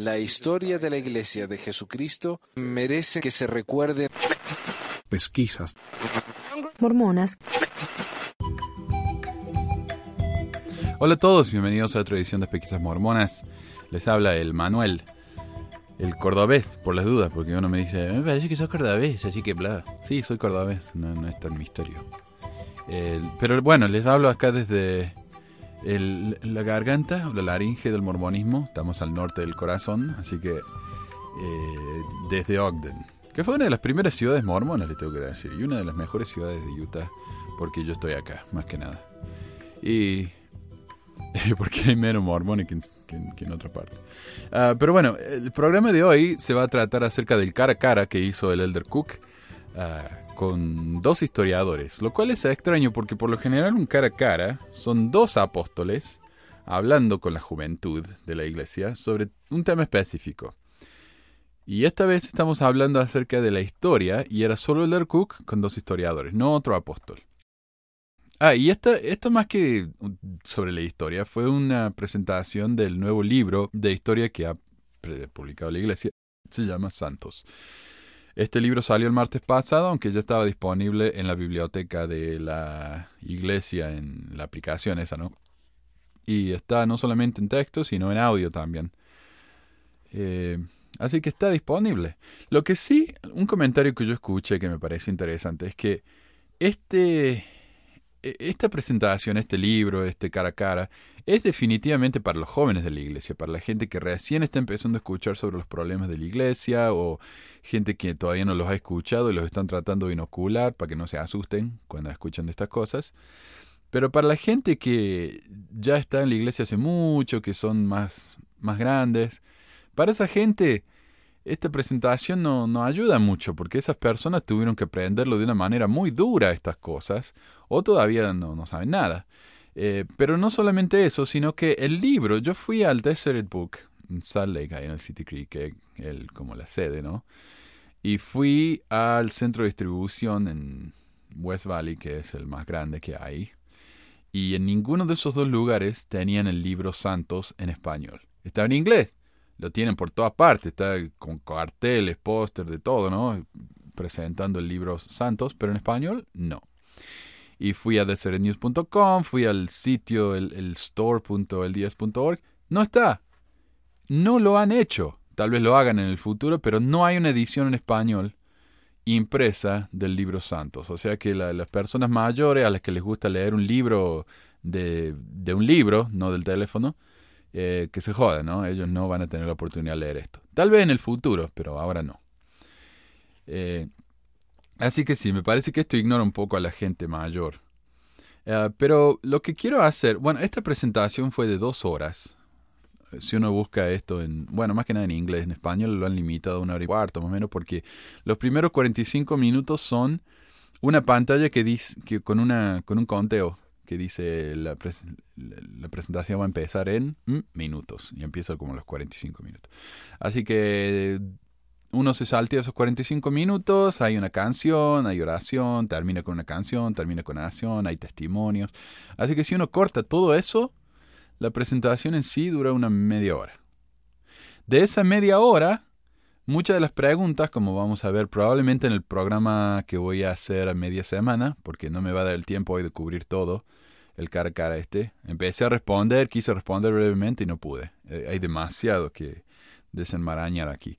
La historia de la Iglesia de Jesucristo merece que se recuerde. Pesquisas. Mormonas. Hola a todos, bienvenidos a otra edición de Pesquisas Mormonas. Les habla el Manuel, el cordobés, por las dudas, porque uno me dice, me parece que sos cordobés, así que bla. Sí, soy cordobés, no, no es tan misterio. El- pero bueno, les hablo acá desde la garganta o la laringe del mormonismo. Estamos al norte del corazón, así que eh, desde Ogden, que fue una de las primeras ciudades mormonas, le tengo que decir, y una de las mejores ciudades de Utah, porque yo estoy acá, más que nada. Y porque hay menos mormones que en otra parte. Ah, pero bueno, el programa de hoy se va a tratar acerca del cara a cara que hizo el Elder Cook ah, con dos historiadores, lo cual es extraño porque por lo general un cara a cara son dos apóstoles hablando con la juventud de la iglesia sobre un tema específico. Y esta vez estamos hablando acerca de la historia y era solo Elder Cook con dos historiadores, no otro apóstol. Ah, y esto más que sobre la historia fue una presentación del nuevo libro de historia que ha publicado la iglesia. Se llama Santos. Este libro salió el martes pasado, aunque ya estaba disponible en la biblioteca de la iglesia, en la aplicación esa, ¿no? Y está no solamente en texto, sino en audio también. Eh, así que está disponible. Lo que sí, un comentario que yo escuché que me parece interesante es que este, e- esta presentación, este libro, este cara a cara, es definitivamente para los jóvenes de la iglesia, para la gente que recién está empezando a escuchar sobre los problemas de la iglesia o gente que todavía no los ha escuchado y los están tratando de inocular para que no se asusten cuando escuchan de estas cosas. Pero para la gente que ya está en la iglesia hace mucho, que son más, más grandes, para esa gente esta presentación no, no ayuda mucho porque esas personas tuvieron que aprenderlo de una manera muy dura estas cosas o todavía no, no saben nada. Eh, pero no solamente eso, sino que el libro, yo fui al Desert Book Salt Lake, ahí en el City Creek, que el- como la sede, ¿no? Y fui al centro de distribución en West Valley, que es el más grande que hay. Y en ninguno de esos dos lugares tenían el libro Santos en español. Estaba en inglés. Lo tienen por todas partes. Está con carteles, póster, de todo, ¿no? Presentando el libro Santos, pero en español no. Y fui a desertnews.com, fui al sitio, el, el store.el10.org. No está. No lo han hecho. Tal vez lo hagan en el futuro, pero no hay una edición en español impresa del libro Santos. O sea que la- las personas mayores a las que les gusta leer un libro de, de un libro, no del teléfono, eh, que se jodan, ¿no? Ellos no van a tener la oportunidad de leer esto. Tal vez en el futuro, pero ahora no. Eh, así que sí, me parece que esto ignora un poco a la gente mayor. Eh, pero lo que quiero hacer, bueno, esta presentación fue de dos horas. Si uno busca esto en, bueno, más que nada en inglés, en español lo han limitado a una hora y cuarto, más o menos, porque los primeros 45 minutos son una pantalla que dice, que con, una, con un conteo que dice la, la- presentación va a empezar en mm, minutos y empieza como los 45 minutos. Así que uno se saltea esos 45 minutos, hay una canción, hay oración, termina con una canción, termina con oración, hay testimonios. Así que si uno corta todo eso, la presentación en sí dura una media hora. De esa media hora, muchas de las preguntas, como vamos a ver probablemente en el programa que voy a hacer a media semana, porque no me va a dar el tiempo hoy de cubrir todo, el cara a cara este, empecé a responder, quise responder brevemente y no pude. Eh, hay demasiado que desenmarañar aquí.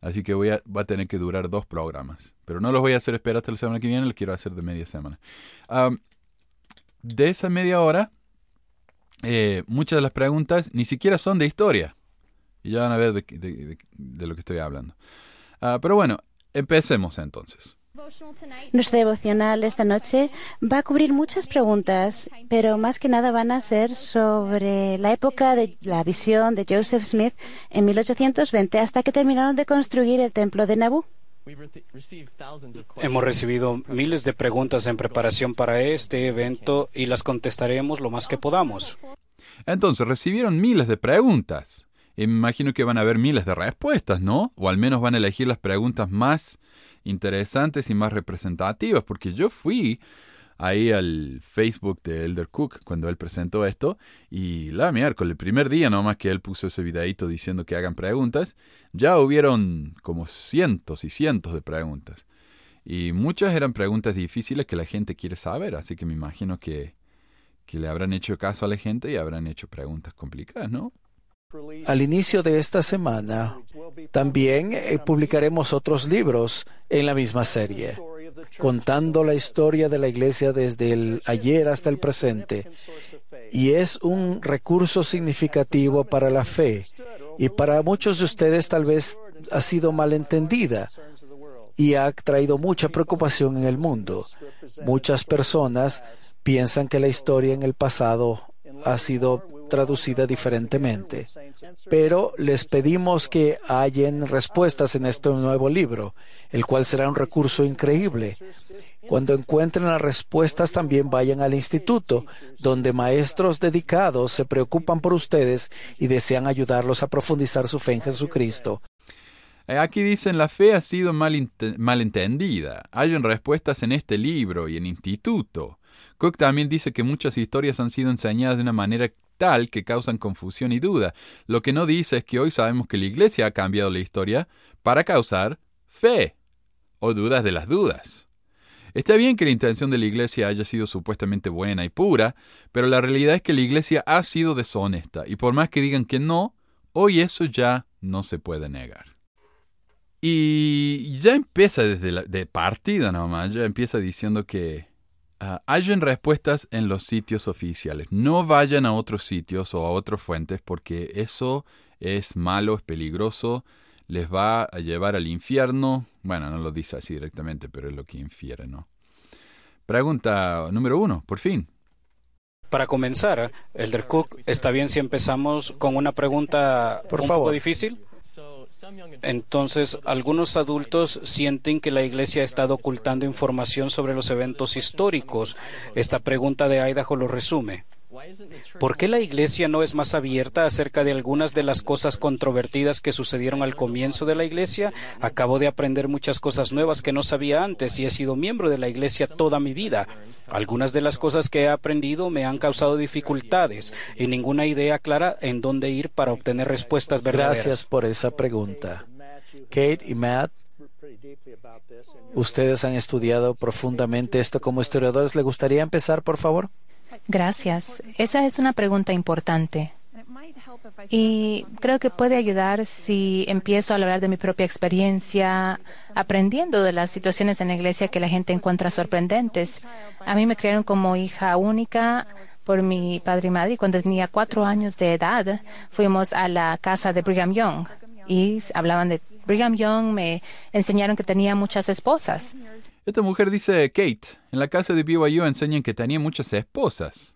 Así que voy a, va a tener que durar dos programas. Pero no los voy a hacer esperar hasta la semana que viene, los quiero hacer de media semana. De esa media hora, eh, muchas de las preguntas ni siquiera son de historia. Y ya van a ver de, de- lo que estoy hablando. Ah, pero bueno, empecemos entonces. Nuestra devocional esta noche va a cubrir muchas preguntas, pero más que nada van a ser sobre la época de la visión de Joseph Smith en 1820 hasta que terminaron de construir el templo de Nabú. Hemos recibido miles de preguntas en preparación para este evento y las contestaremos lo más que podamos. Entonces, recibieron miles de preguntas. Y me imagino que van a haber miles de respuestas, ¿no? O al menos van a elegir las preguntas más interesantes y más representativas, porque yo fui ahí al Facebook de Elder Cook cuando él presentó esto y la miércoles, el primer día nomás que él puso ese videito diciendo que hagan preguntas, ya hubieron como cientos y cientos de preguntas. Y muchas eran preguntas difíciles que la gente quiere saber, así que me imagino que, que le habrán hecho caso a la gente y habrán hecho preguntas complicadas, ¿no? Al inicio de esta semana, también eh, publicaremos otros libros en la misma serie, contando la historia de la Iglesia desde el ayer hasta el presente. Y es un recurso significativo para la fe. Y para muchos de ustedes tal vez ha sido malentendida y ha traído mucha preocupación en el mundo. Muchas personas piensan que la historia en el pasado ha sido traducida diferentemente. Pero les pedimos que hallen respuestas en este nuevo libro, el cual será un recurso increíble. Cuando encuentren las respuestas, también vayan al instituto, donde maestros dedicados se preocupan por ustedes y desean ayudarlos a profundizar su fe en Jesucristo. Eh, aquí dicen, la fe ha sido malentendida. Hayan respuestas en este libro y en instituto. Cook también dice que muchas historias han sido enseñadas de una manera que causan confusión y duda. Lo que no dice es que hoy sabemos que la Iglesia ha cambiado la historia para causar fe o dudas de las dudas. Está bien que la intención de la Iglesia haya sido supuestamente buena y pura, pero la realidad es que la Iglesia ha sido deshonesta y por más que digan que no, hoy eso ya no se puede negar. Y ya empieza desde la de partida nomás, ya empieza diciendo que Uh, hallen respuestas en los sitios oficiales. No vayan a otros sitios o a otras fuentes porque eso es malo, es peligroso, les va a llevar al infierno. Bueno, no lo dice así directamente, pero es lo que infiere, ¿no? Pregunta número uno, por fin. Para comenzar, Elder Cook, ¿está bien si empezamos con una pregunta por un favor. poco difícil? Entonces, algunos adultos sienten que la Iglesia ha estado ocultando información sobre los eventos históricos. Esta pregunta de Idaho lo resume. ¿Por qué la Iglesia no es más abierta acerca de algunas de las cosas controvertidas que sucedieron al comienzo de la Iglesia? Acabo de aprender muchas cosas nuevas que no sabía antes y he sido miembro de la Iglesia toda mi vida. Algunas de las cosas que he aprendido me han causado dificultades y ninguna idea clara en dónde ir para obtener respuestas verdaderas. Gracias por esa pregunta. Kate y Matt, ustedes han estudiado profundamente esto como historiadores. ¿Le gustaría empezar, por favor? Gracias. Esa es una pregunta importante. Y creo que puede ayudar si empiezo a hablar de mi propia experiencia, aprendiendo de las situaciones en la iglesia que la gente encuentra sorprendentes. A mí me criaron como hija única por mi padre y madre. Cuando tenía cuatro años de edad, fuimos a la casa de Brigham Young y hablaban de Brigham Young. Me enseñaron que tenía muchas esposas. Esta mujer dice, Kate, en la casa de BYU enseñan que tenía muchas esposas.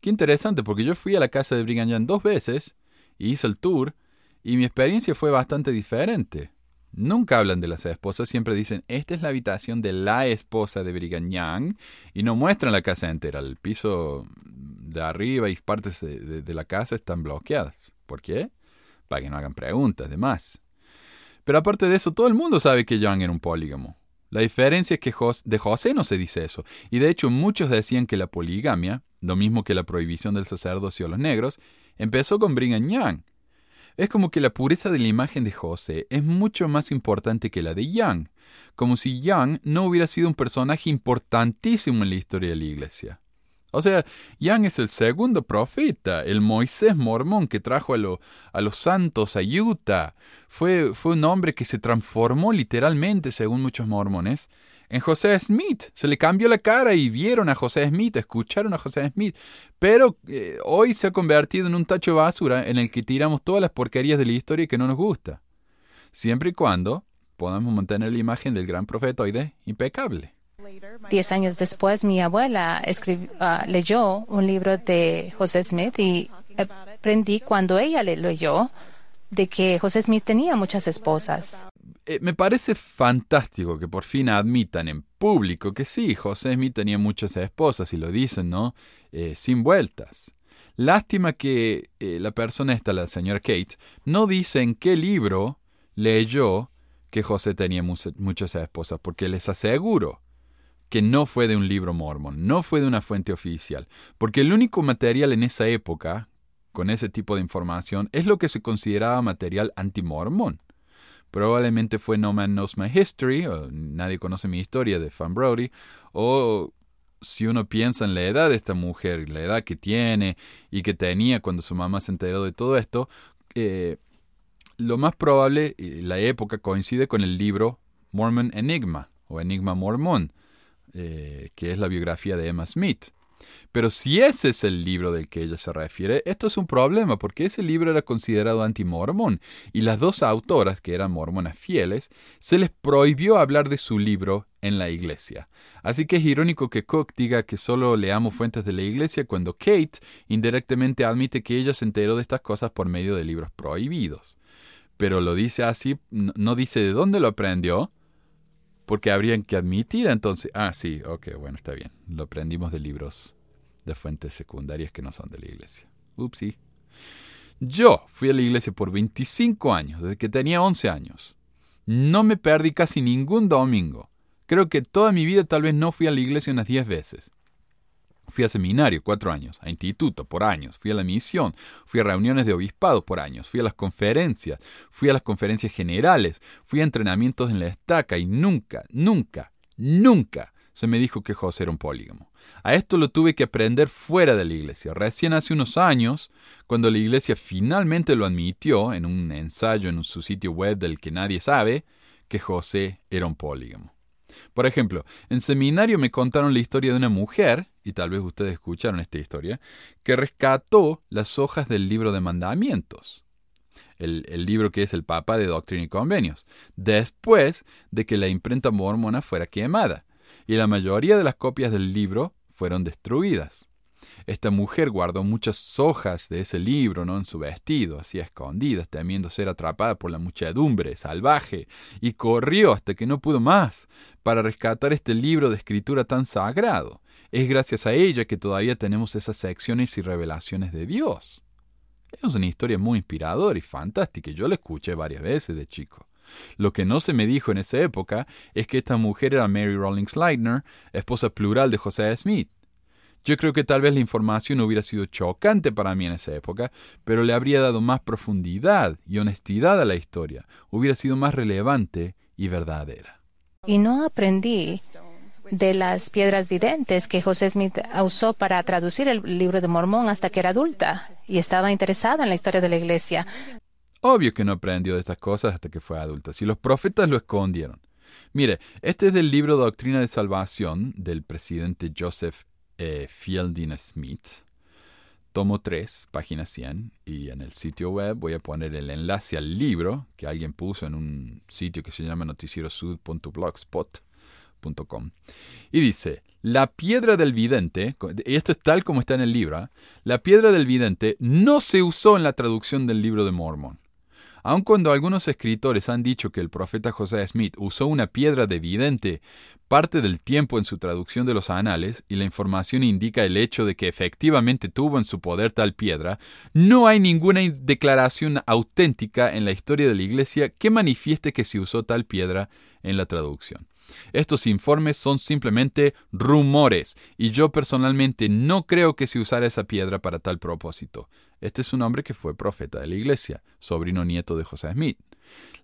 Qué interesante, porque yo fui a la casa de Brigham Young dos veces y hice el tour, y mi experiencia fue bastante diferente. Nunca hablan de las esposas, siempre dicen, esta es la habitación de la esposa de Brigham Young, y no muestran la casa entera. El piso de arriba y partes de, la casa están bloqueadas. ¿Por qué? Para que no hagan preguntas, además. Pero aparte de eso, todo el mundo sabe que Young era un polígamo. La diferencia es que de José no se dice eso, y de hecho muchos decían que la poligamia, lo mismo que la prohibición del sacerdocio a los negros, empezó con Brigham Young. Es como que la pureza de la imagen de José es mucho más importante que la de Young, como si Young no hubiera sido un personaje importantísimo en la historia de la iglesia. O sea, Young es el segundo profeta, el Moisés mormón que trajo a, a los santos a Utah. Fue, fue un hombre que se transformó literalmente, según muchos mormones, en José Smith. Se le cambió la cara y vieron a José Smith, escucharon a José Smith. Pero eh, hoy se ha convertido en un tacho de basura en el que tiramos todas las porquerías de la historia que no nos gusta. Siempre y cuando podamos mantener la imagen del gran profetoide impecable. Diez años después, mi abuela uh, leyó un libro de José Smith y aprendí cuando ella le leyó de que José Smith tenía muchas esposas. Eh, me parece fantástico que por fin admitan en público que sí, José Smith tenía muchas esposas y lo dicen, ¿no? Eh, sin vueltas. Lástima que eh, la persona esta, la señora Kate, no dice en qué libro leyó que José tenía muchas esposas, porque les aseguro que no fue de un libro mormón, no fue de una fuente oficial, porque el único material en esa época, con ese tipo de información, es lo que se consideraba material antimormón. Probablemente fue No Man Knows My History, o Nadie conoce mi historia de Fan Brody, o si uno piensa en la edad de esta mujer, la edad que tiene y que tenía cuando su mamá se enteró de todo esto, eh, lo más probable, la época coincide con el libro Mormon Enigma o Enigma Mormón, eh, que es la biografía de Emma Smith. Pero si ese es el libro del que ella se refiere, esto es un problema, porque ese libro era considerado antimormón, y las dos autoras, que eran mormonas fieles, se les prohibió hablar de su libro en la iglesia. Así que es irónico que Cook diga que solo leamos fuentes de la iglesia cuando Kate indirectamente admite que ella se enteró de estas cosas por medio de libros prohibidos. Pero lo dice así, no dice de dónde lo aprendió, porque habrían que admitir entonces, ah, sí, ok, bueno, está bien, lo aprendimos de libros de fuentes secundarias que no son de la iglesia. Upsi. Yo fui a la iglesia por 25 años, desde que tenía 11 años. No me perdí casi ningún domingo. Creo que toda mi vida tal vez no fui a la iglesia unas 10 veces. Fui a seminario cuatro años, a instituto por años, fui a la misión, fui a reuniones de obispado por años, fui a las conferencias, fui a las conferencias generales, fui a entrenamientos en la estaca y nunca, nunca, nunca se me dijo que José era un polígamo. A esto lo tuve que aprender fuera de la iglesia. Recién hace unos años, cuando la iglesia finalmente lo admitió en un ensayo en su sitio web del que nadie sabe, que José era un polígamo. Por ejemplo, en seminario me contaron la historia de una mujer, y tal vez ustedes escucharon esta historia, que rescató las hojas del libro de mandamientos. El, el, libro que es el Papa de Doctrina y Convenios, después de que la imprenta mormona fuera quemada y la mayoría de las copias del libro fueron destruidas. Esta mujer guardó muchas hojas de ese libro ¿no? en su vestido, así escondidas, temiendo ser atrapada por la muchedumbre salvaje, y corrió hasta que no pudo más para rescatar este libro de escritura tan sagrado. Es gracias a ella que todavía tenemos esas secciones y revelaciones de Dios. Es una historia muy inspiradora y fantástica, yo la escuché varias veces de chico. Lo que no se me dijo en esa época es que esta mujer era Mary Rawlings Leitner, esposa plural de José Smith. Yo creo que tal vez la información hubiera sido chocante para mí en esa época, pero le habría dado más profundidad y honestidad a la historia, hubiera sido más relevante y verdadera. Y no aprendí de las piedras videntes que José Smith usó para traducir el libro de Mormón hasta que era adulta y estaba interesada en la historia de la iglesia. Obvio que no aprendió de estas cosas hasta que fue adulta. Si los profetas lo escondieron. Mire, este es del libro Doctrina de Salvación del presidente Joseph eh, Fielding Smith. Tomo 3, página 100. Y en el sitio web voy a poner el enlace al libro que alguien puso en un sitio que se llama noticierosud.blogspot.com. Y dice, la piedra del vidente, y esto es tal como está en el libro, ¿eh? la piedra del vidente no se usó en la traducción del libro de Mormon. Aun cuando algunos escritores han dicho que el profeta José Smith usó una piedra de vidente parte del tiempo en su traducción de los anales, y la información indica el hecho de que efectivamente tuvo en su poder tal piedra, no hay ninguna declaración auténtica en la historia de la Iglesia que manifieste que se usó tal piedra en la traducción. Estos informes son simplemente rumores, y yo personalmente no creo que se usara esa piedra para tal propósito. Este es un hombre que fue profeta de la iglesia, sobrino nieto de José Smith.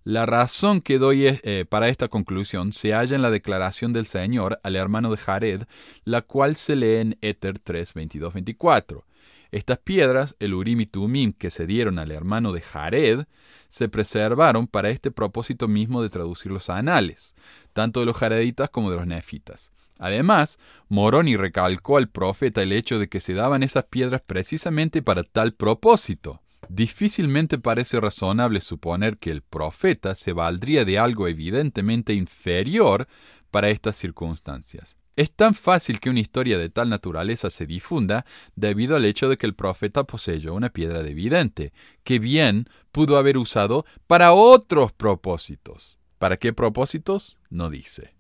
La razón que doy eh, para esta conclusión se halla en la declaración del Señor al hermano de Jared, la cual se lee en Éter 3, 22, 24. Estas piedras, el Urim y Tumim que se dieron al hermano de Jared, se preservaron para este propósito mismo de traducir los anales, tanto de los jareditas como de los nefitas. Además, Moroni recalcó al profeta el hecho de que se daban esas piedras precisamente para tal propósito. Difícilmente parece razonable suponer que el profeta se valdría de algo evidentemente inferior para estas circunstancias. Es tan fácil que una historia de tal naturaleza se difunda debido al hecho de que el profeta poseyó una piedra de vidente, que bien pudo haber usado para otros propósitos. ¿Para qué propósitos? No dice.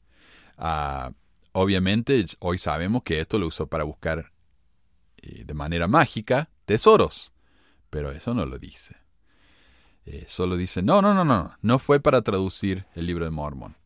Ah, obviamente, hoy sabemos que esto lo usó para buscar eh, de manera mágica tesoros, pero eso no lo dice. Eh, solo dice, no, no, no, no, no fue para traducir el libro de Mormon.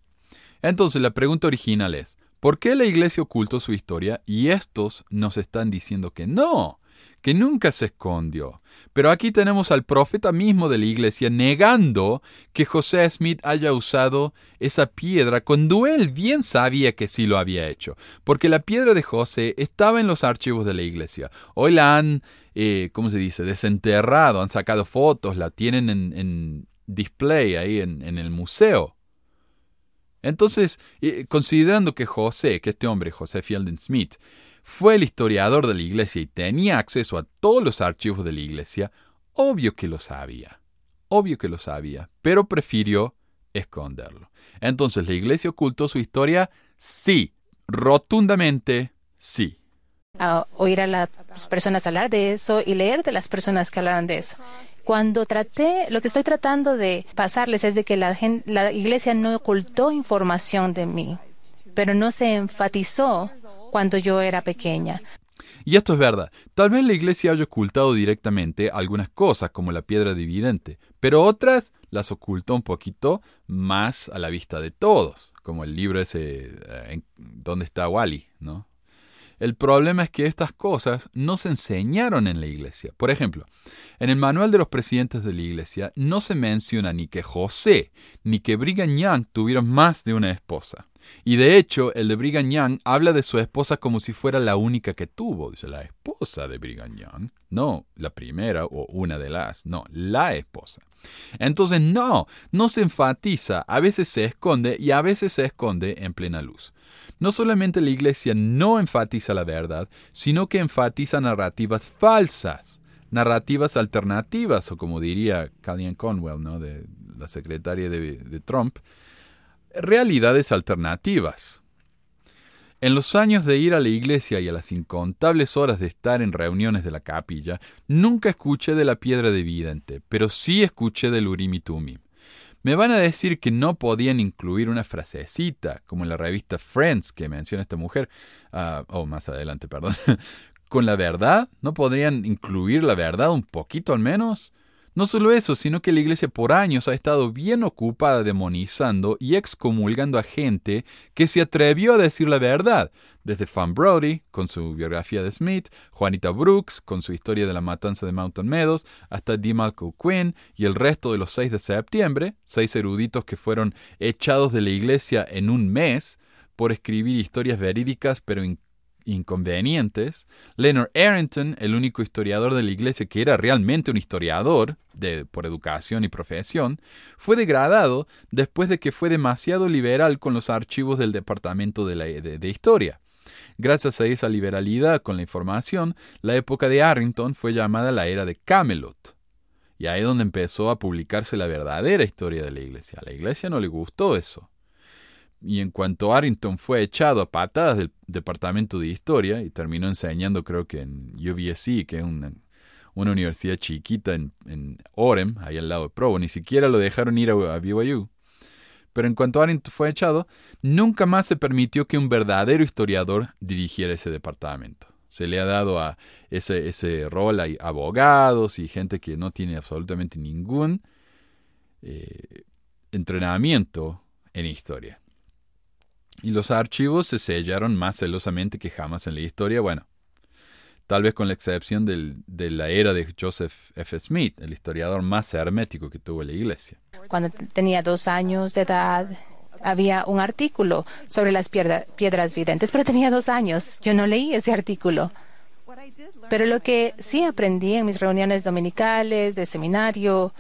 Entonces la pregunta original es, ¿Por qué la iglesia ocultó su historia y estos nos están diciendo que no, que nunca se escondió? Pero aquí tenemos al profeta mismo de la iglesia negando que José Smith haya usado esa piedra cuando él bien sabía que sí lo había hecho, porque la piedra de José estaba en los archivos de la iglesia. Hoy la han, eh, ¿cómo se dice?, desenterrado, han sacado fotos, la tienen en, display ahí en, el museo. Entonces, eh, considerando que José, que este hombre, José Fielding Smith, fue el historiador de la iglesia y tenía acceso a todos los archivos de la iglesia, obvio que lo sabía, obvio que lo sabía, pero prefirió esconderlo. Entonces, ¿la iglesia ocultó su historia? Sí, rotundamente sí. A oír a las personas hablar de eso y leer de las personas que hablaron de eso. Cuando traté, lo que estoy tratando de pasarles es de que la, la iglesia no ocultó información de mí, pero no se enfatizó cuando yo era pequeña. Y esto es verdad. Tal vez la iglesia haya ocultado directamente algunas cosas, como la piedra dividente, pero otras las ocultó un poquito más a la vista de todos, como el libro ese eh, donde está Wally, ¿no? El problema es que estas cosas no se enseñaron en la iglesia. Por ejemplo, en el manual de los presidentes de la iglesia no se menciona ni que José ni que Brigham Young tuvieron más de una esposa. Y de hecho, el de Brigham Young habla de su esposa como si fuera la única que tuvo. Dice, la esposa de Brigham Young. No la primera o una de las, no, la esposa. Entonces, no, no se enfatiza, a veces se esconde y a veces se esconde en plena luz. No solamente la Iglesia no enfatiza la verdad, sino que enfatiza narrativas falsas, narrativas alternativas, o como diría Kellyanne Conwell, ¿no? de la secretaria de Trump, realidades alternativas. En los años de ir a la iglesia y a las incontables horas de estar en reuniones de la capilla, nunca escuché de la piedra de vidente, pero sí escuché del Urim y. Me van a decir que no podían incluir una frasecita, como en la revista Friends que menciona esta mujer, ah, o oh, más adelante, perdón, con la verdad, ¿no podrían incluir la verdad un poquito al menos? No solo eso, sino que la iglesia por años ha estado bien ocupada demonizando y excomulgando a gente que se atrevió a decir la verdad, desde Fan Brody, con su biografía de Smith, Juanita Brooks, con su historia de la matanza de Mountain Meadows, hasta D. Malcolm Quinn y el resto de los 6 de septiembre, seis eruditos que fueron echados de la iglesia en un mes por escribir historias verídicas pero inconvenientes, Leonard Arrington, el único historiador de la iglesia que era realmente un historiador de, por educación y profesión, fue degradado después de que fue demasiado liberal con los archivos del Departamento de, de Historia. Gracias a esa liberalidad con la información, la época de Arrington fue llamada la era de Camelot. Y ahí es donde empezó a publicarse la verdadera historia de la iglesia. A la iglesia no le gustó eso. Y en cuanto Arrington fue echado a patadas del departamento de historia y terminó enseñando, creo que en UBSC, que es una, universidad chiquita en, Orem, ahí al lado de Provo, ni siquiera lo dejaron ir a, a BYU. Pero en cuanto Arrington fue echado, nunca más se permitió que un verdadero historiador dirigiera ese departamento. Se le ha dado a ese, ese rol a abogados y gente que no tiene absolutamente ningún eh, entrenamiento en historia. Y los archivos se sellaron más celosamente que jamás en la historia, bueno, tal vez con la excepción de la era de Joseph F. Smith, el historiador más hermético que tuvo la iglesia. Cuando tenía dos años de edad, había un artículo sobre las piedras videntes, pero tenía dos años. Yo no leí ese artículo. Pero lo que sí aprendí en mis reuniones dominicales, de seminario,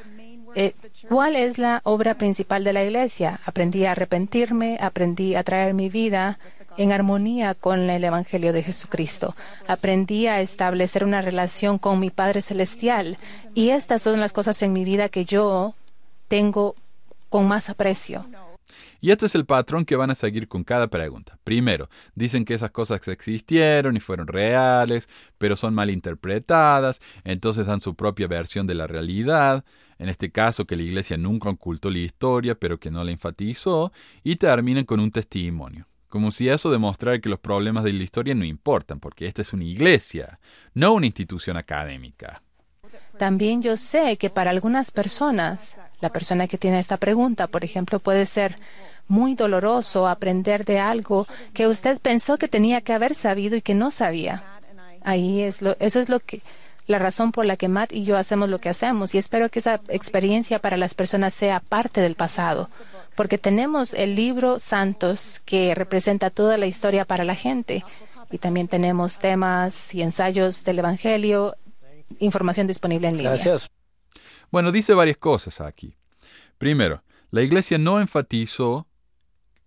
eh, ¿Cuál es la obra principal de la Iglesia? Aprendí a arrepentirme, aprendí a traer mi vida en armonía con el Evangelio de Jesucristo. Aprendí a establecer una relación con mi Padre Celestial. Y estas son las cosas en mi vida que yo tengo con más aprecio. Y este es el patrón que van a seguir con cada pregunta. Primero, dicen que esas cosas existieron y fueron reales, pero son mal interpretadas, entonces dan su propia versión de la realidad en este caso que la iglesia nunca ocultó la historia, pero que no la enfatizó, y terminan con un testimonio. Como si eso demostrara que los problemas de la historia no importan, porque esta es una iglesia, no una institución académica. También yo sé que para algunas personas, la persona que tiene esta pregunta, por ejemplo, puede ser, muy doloroso aprender de algo que usted pensó que tenía que haber sabido y que no sabía. Ahí es lo, eso es lo que la razón por la que Matt y yo hacemos lo que hacemos y espero que esa experiencia para las personas sea parte del pasado, porque tenemos el libro Santos que representa toda la historia para la gente y también tenemos temas y ensayos del Evangelio, información disponible en línea. Gracias. Bueno, dice varias cosas aquí. Primero, la iglesia no enfatizó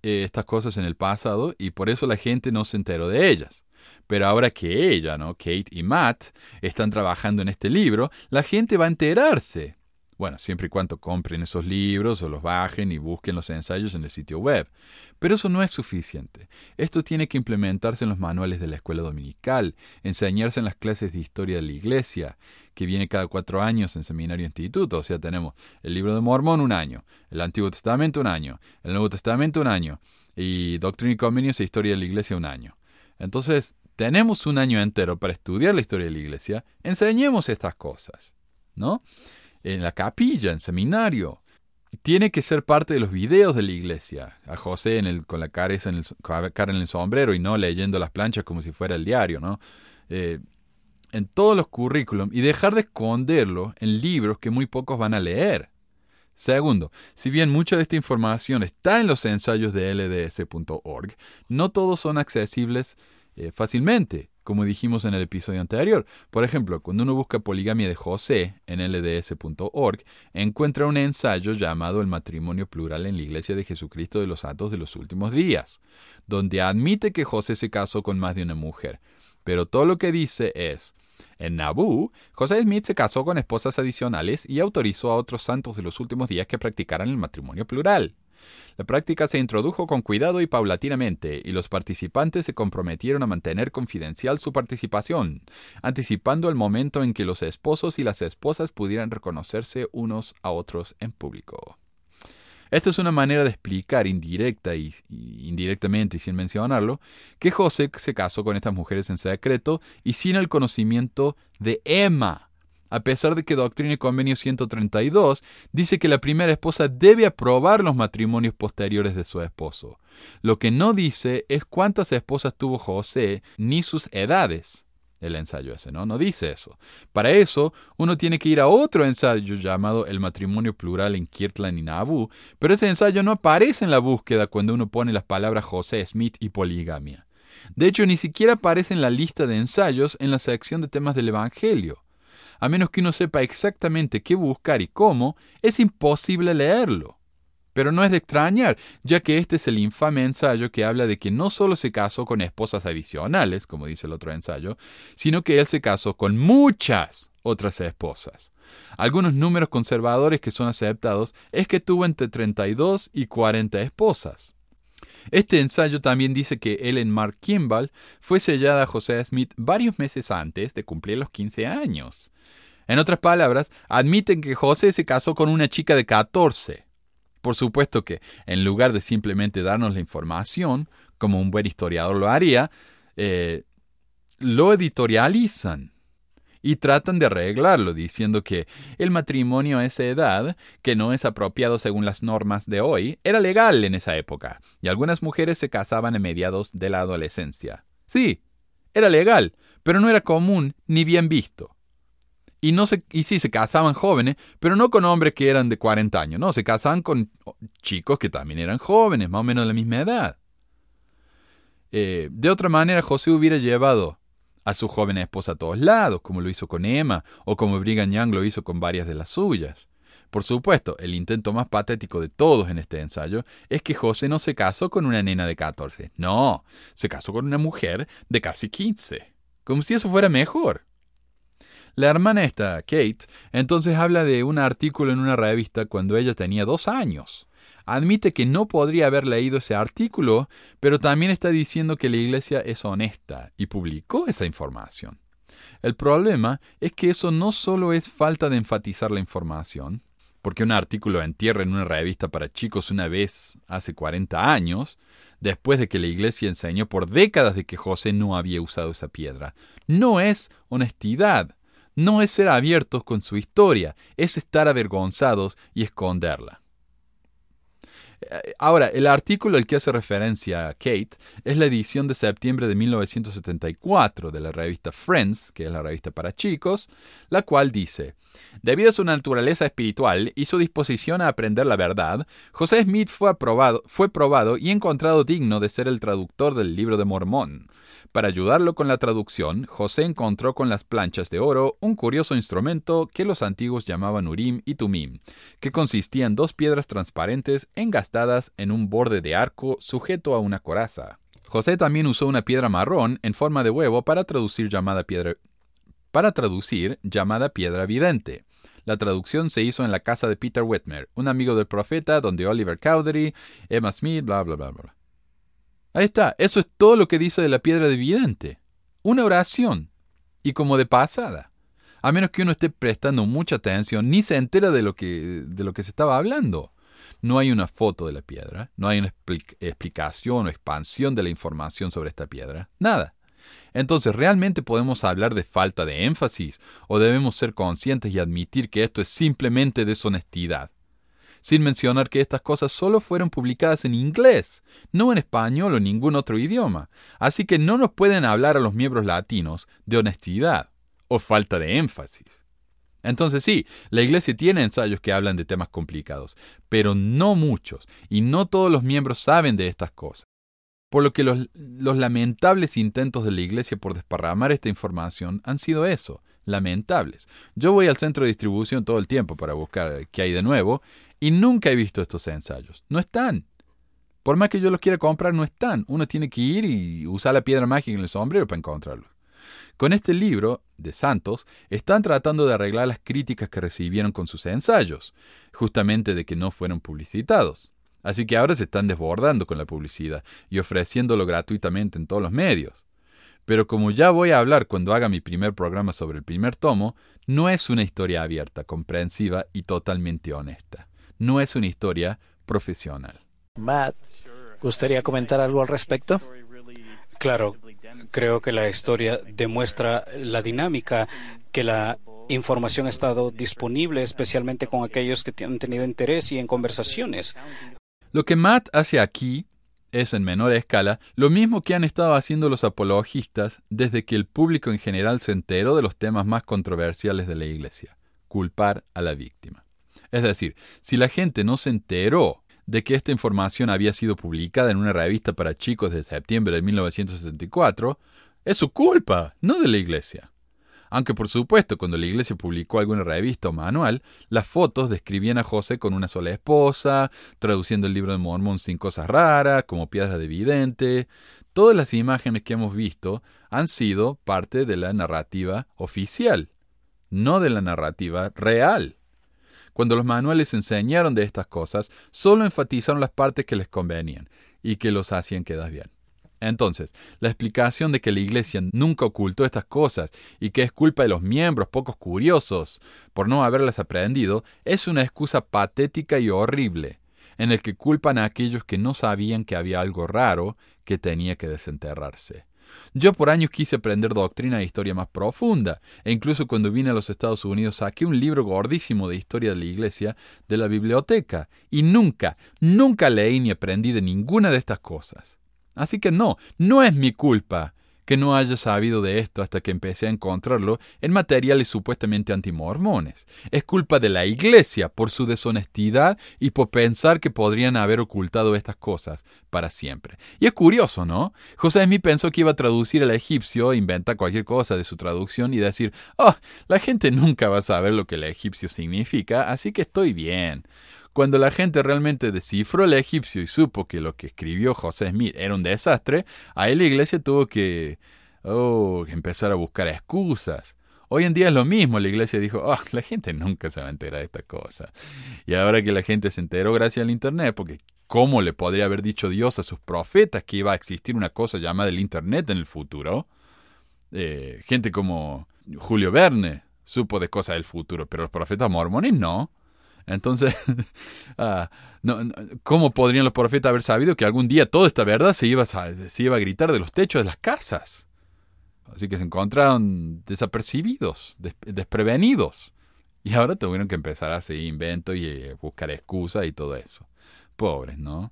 eh, estas cosas en el pasado y por eso la gente no se enteró de ellas. Pero ahora que ella, ¿no? Kate y Matt están trabajando en este libro, la gente va a enterarse. Bueno, siempre y cuando compren esos libros o los bajen y busquen los ensayos en el sitio web. Pero eso no es suficiente. Esto tiene que implementarse en los manuales de la escuela dominical, enseñarse en las clases de historia de la iglesia, que viene cada cuatro años en seminario instituto. O sea, tenemos el libro de Mormón un año, el Antiguo Testamento un año, el Nuevo Testamento un año, y Doctrina y Convenios e Historia de la Iglesia un año. Entonces, tenemos un año entero para estudiar la historia de la iglesia, enseñemos estas cosas, ¿no? En la capilla, en seminario. Tiene que ser parte de los videos de la iglesia. A José en el, con la cara en el, cara en el sombrero y no leyendo las planchas como si fuera el diario, ¿no? Eh, en todos los currículums y dejar de esconderlo en libros que muy pocos van a leer. Segundo, si bien mucha de esta información está en los ensayos de lds.org, no todos son accesibles eh, fácilmente, como dijimos en el episodio anterior. Por ejemplo, cuando uno busca poligamia de José en lds.org, encuentra un ensayo llamado El matrimonio plural en la Iglesia de Jesucristo de los Santos de los Últimos Días, donde admite que José se casó con más de una mujer. Pero todo lo que dice es, en Nabú, José Smith se casó con esposas adicionales y autorizó a otros santos de los últimos días que practicaran el matrimonio plural. La práctica se introdujo con cuidado y paulatinamente, y los participantes se comprometieron a mantener confidencial su participación, anticipando el momento en que los esposos y las esposas pudieran reconocerse unos a otros en público. Esta es una manera de explicar indirecta y, indirectamente y sin mencionarlo que José se casó con estas mujeres en secreto y sin el conocimiento de Emma, a pesar de que Doctrina y Convenio 132 dice que la primera esposa debe aprobar los matrimonios posteriores de su esposo. Lo que no dice es cuántas esposas tuvo José ni sus edades. El ensayo ese, ¿no? No dice eso. Para eso, uno tiene que ir a otro ensayo llamado El matrimonio plural en Kirtland y Nauvoo, pero ese ensayo no aparece en la búsqueda cuando uno pone las palabras José Smith y poligamia. De hecho, ni siquiera aparece en la lista de ensayos en la sección de temas del Evangelio a menos que uno sepa exactamente qué buscar y cómo, es imposible leerlo. Pero no es de extrañar, ya que este es el infame ensayo que habla de que no solo se casó con esposas adicionales, como dice el otro ensayo, sino que él se casó con muchas otras esposas. Algunos números conservadores que son aceptados es que tuvo entre 32 y 40 esposas. Este ensayo también dice que Ellen Mark Kimball fue sellada a José Smith varios meses antes de cumplir los 15 años. En otras palabras, admiten que José se casó con una chica de 14. Por supuesto que, en lugar de simplemente darnos la información, como un buen historiador lo haría, eh, lo editorializan y tratan de arreglarlo diciendo que el matrimonio a esa edad, que no es apropiado según las normas de hoy, era legal en esa época, y algunas mujeres se casaban en mediados de la adolescencia. Sí, era legal, pero no era común ni bien visto. Y, no se, y sí, se casaban jóvenes, pero no con hombres que eran de 40 años, no, se casaban con chicos que también eran jóvenes, más o menos de la misma edad. Eh, de otra manera, José hubiera llevado a su joven esposa a todos lados, como lo hizo con Emma, o como Brigham Young lo hizo con varias de las suyas. Por supuesto, el intento más patético de todos en este ensayo es que José no se casó con una nena de 14, no, se casó con una mujer de casi 15, como si eso fuera mejor. La hermana esta, Kate, entonces habla de un artículo en una revista cuando ella tenía dos años. Admite que no podría haber leído ese artículo, pero también está diciendo que la Iglesia es honesta y publicó esa información. El problema es que eso no solo es falta de enfatizar la información, porque un artículo entierra en una revista para chicos una vez hace 40 años, después de que la Iglesia enseñó por décadas de que José no había usado esa piedra. No es honestidad, no es ser abiertos con su historia, es estar avergonzados y esconderla. Eh, ahora, el artículo al que hace referencia Kate es la edición de septiembre de 1974 de la revista Friends, que es la revista para chicos, la cual dice, Debido a su naturaleza espiritual y su disposición a aprender la verdad, José Smith fue, fue probado y encontrado digno de ser el traductor del libro de Mormón. Para ayudarlo con la traducción, José encontró con las planchas de oro un curioso instrumento que los antiguos llamaban Urim y Tumim, que consistía en dos piedras transparentes engastadas en un borde de arco sujeto a una coraza. José también usó una piedra marrón en forma de huevo para traducir llamada piedra, para traducir llamada piedra vidente. La traducción se hizo en la casa de Peter Whitmer, un amigo del profeta, donde Oliver Cowdery, Emma Smith, bla, bla, bla, bla. Ahí está, eso es todo lo que dice de la piedra de. Una oración. Y como de pasada. A menos que uno esté prestando mucha atención, ni se entera de lo que, de lo que se estaba hablando. No hay una foto de la piedra, no hay una explicación o expansión de la información sobre esta piedra. Nada. Entonces, ¿realmente podemos hablar de falta de énfasis o debemos ser conscientes y admitir que esto es simplemente deshonestidad? Sin mencionar que estas cosas solo fueron publicadas en inglés, no en español o ningún otro idioma, así que no nos pueden hablar a los miembros latinos de honestidad o falta de énfasis. Entonces sí, la Iglesia tiene ensayos que hablan de temas complicados, pero no muchos, y no todos los miembros saben de estas cosas. Por lo que los, lamentables intentos de la Iglesia por desparramar esta información han sido eso, lamentables. Yo voy al centro de distribución todo el tiempo para buscar qué hay de nuevo, y nunca he visto estos ensayos. No están. Por más que yo los quiera comprar, no están. Uno tiene que ir y usar la piedra mágica en el sombrero para encontrarlos. Con este libro de Santos están tratando de arreglar las críticas que recibieron con sus ensayos, justamente de que no fueron publicitados. Así que ahora se están desbordando con la publicidad y ofreciéndolo gratuitamente en todos los medios. Pero como ya voy a hablar cuando haga mi primer programa sobre el primer tomo, no es una historia abierta, comprensiva y totalmente honesta no es una historia profesional. Matt, ¿gustaría comentar algo al respecto? Claro, creo que la historia demuestra la dinámica que la información ha estado disponible, especialmente con aquellos que han tenido interés y en conversaciones. Lo que Matt hace aquí es en menor escala lo mismo que han estado haciendo los apologistas desde que el público en general se enteró de los temas más controversiales de la Iglesia, culpar a la víctima. Es decir, si la gente no se enteró de que esta información había sido publicada en una revista para chicos de septiembre de 1974, es su culpa, no de la Iglesia. Aunque por supuesto cuando la Iglesia publicó alguna revista o manual, las fotos describían a José con una sola esposa, traduciendo el libro de Mormón sin cosas raras, como piedras de vidente. Todas las imágenes que hemos visto han sido parte de la narrativa oficial, no de la narrativa real. Cuando los manuales enseñaron de estas cosas, solo enfatizaron las partes que les convenían y que los hacían quedar bien. Entonces, la explicación de que la Iglesia nunca ocultó estas cosas y que es culpa de los miembros pocos curiosos por no haberlas aprendido es una excusa patética y horrible, en el que culpan a aquellos que no sabían que había algo raro que tenía que desenterrarse. Yo por años quise aprender doctrina e historia más profunda, e incluso cuando vine a los Estados Unidos saqué un libro gordísimo de historia de la iglesia de la biblioteca, y nunca, nunca leí ni aprendí de ninguna de estas cosas. Así que no, no es mi culpa que no haya sabido de esto hasta que empecé a encontrarlo en materiales supuestamente antimormones. Es culpa de la Iglesia por su deshonestidad y por pensar que podrían haber ocultado estas cosas para siempre. Y es curioso, ¿no? José Smith pensó que iba a traducir al egipcio, inventa cualquier cosa de su traducción y decir, oh, la gente nunca va a saber lo que el egipcio significa, así que estoy bien. Cuando la gente realmente descifró el egipcio y supo que lo que escribió José Smith era un desastre, ahí la iglesia tuvo que oh, empezar a buscar excusas. Hoy en día es lo mismo, la iglesia dijo, oh, la gente nunca se va a enterar de esta cosa. Y ahora que la gente se enteró gracias al Internet, porque ¿cómo le podría haber dicho Dios a sus profetas que iba a existir una cosa llamada el Internet en el futuro? Eh, gente como Julio Verne supo de cosas del futuro, pero los profetas mormones no. Entonces, ah, ¿cómo podrían los profetas haber sabido que algún día toda esta verdad se iba, a, se iba a gritar de los techos de las casas? Así que se encontraron desapercibidos, desprevenidos. Y ahora tuvieron que empezar a hacer inventos y eh, buscar excusas y todo eso. pobres, ¿no?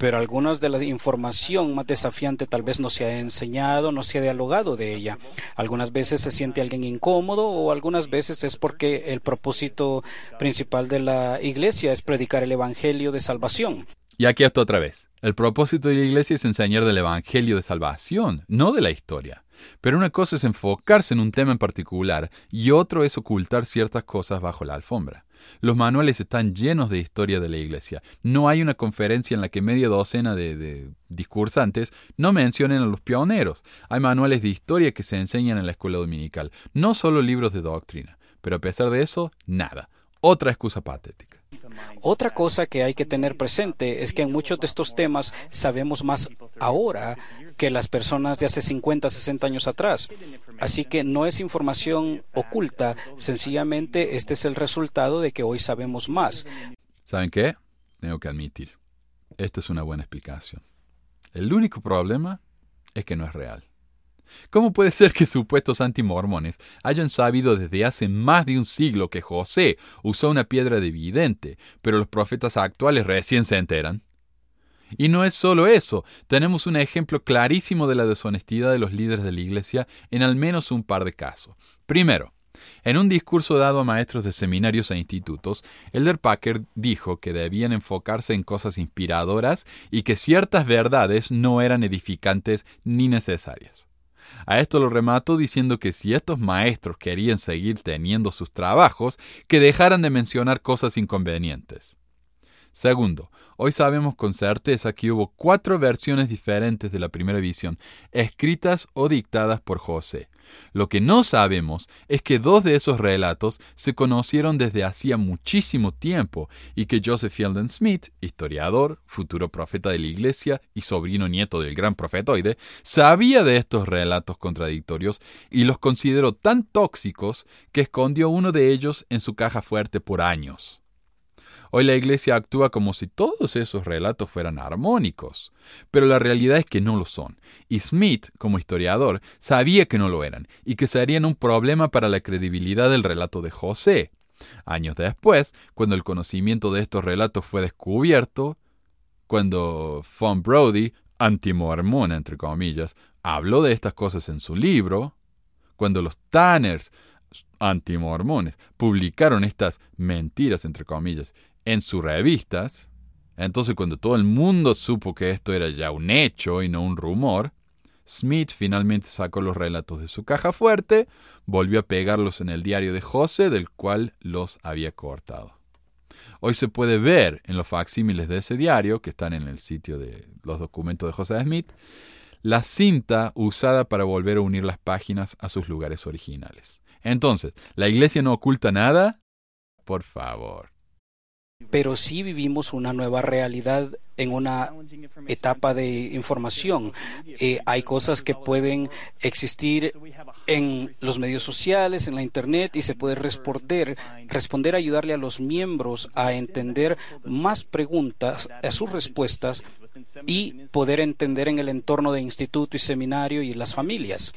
Pero algunas de la información más desafiante tal vez no se ha enseñado, no se ha dialogado de ella. Algunas veces se siente alguien incómodo o algunas veces es porque el propósito principal de la iglesia es predicar el evangelio de salvación. Y aquí está otra vez. El propósito de la iglesia es enseñar del evangelio de salvación, no de la historia. Pero una cosa es enfocarse en un tema en particular y otro es ocultar ciertas cosas bajo la alfombra. Los manuales están llenos de historia de la Iglesia. No hay una conferencia en la que media docena de, discursantes no mencionen a los pioneros. Hay manuales de historia que se enseñan en la escuela dominical, no solo libros de doctrina. Pero a pesar de eso, nada. Otra excusa patética. Otra cosa que hay que tener presente es que en muchos de estos temas sabemos más ahora que las personas de hace 50, 60 años atrás. Así que no es información oculta, sencillamente este es el resultado de que hoy sabemos más. ¿Saben qué? Tengo que admitir, esta es una buena explicación. El único problema es que no es real. ¿Cómo puede ser que supuestos antimormones hayan sabido desde hace más de un siglo que José usó una piedra de vidente, pero los profetas actuales recién se enteran? Y no es solo eso, tenemos un ejemplo clarísimo de la deshonestidad de los líderes de la Iglesia en al menos un par de casos. Primero, en un discurso dado a maestros de seminarios e institutos, Elder Packer dijo que debían enfocarse en cosas inspiradoras y que ciertas verdades no eran edificantes ni necesarias. A esto lo remato diciendo que si estos maestros querían seguir teniendo sus trabajos, que dejaran de mencionar cosas inconvenientes. Segundo, hoy sabemos con certeza que hubo cuatro versiones diferentes de la primera visión, escritas o dictadas por José. Lo que no sabemos es que dos de esos relatos se conocieron desde hacía muchísimo tiempo y que Joseph Fielding Smith, historiador, futuro profeta de la Iglesia y sobrino nieto del gran profetoide, sabía de estos relatos contradictorios y los consideró tan tóxicos que escondió uno de ellos en su caja fuerte por años. Hoy la Iglesia actúa como si todos esos relatos fueran armónicos, pero la realidad es que no lo son, y Smith, como historiador, sabía que no lo eran, y que serían un problema para la credibilidad del relato de José. Años después, cuando el conocimiento de estos relatos fue descubierto, cuando Von Brody, antimormón entre comillas, habló de estas cosas en su libro, cuando los Tanners, antimormones, publicaron estas mentiras entre comillas en sus revistas. Entonces cuando todo el mundo supo que esto era ya un hecho y no un rumor, Smith finalmente sacó los relatos de su caja fuerte, volvió a pegarlos en el diario de José, del cual los había cortado. Hoy se puede ver en los facsímiles de ese diario, que están en el sitio de los documentos de José Smith, la cinta usada para volver a unir las páginas a sus lugares originales. Entonces, ¿la iglesia no oculta nada? Por favor pero sí vivimos una nueva realidad en una etapa de información. Eh, hay cosas que pueden existir en los medios sociales, en la Internet, y se puede responder, responder, ayudarle a los miembros a entender más preguntas, a sus respuestas y poder entender en el entorno de instituto y seminario y las familias.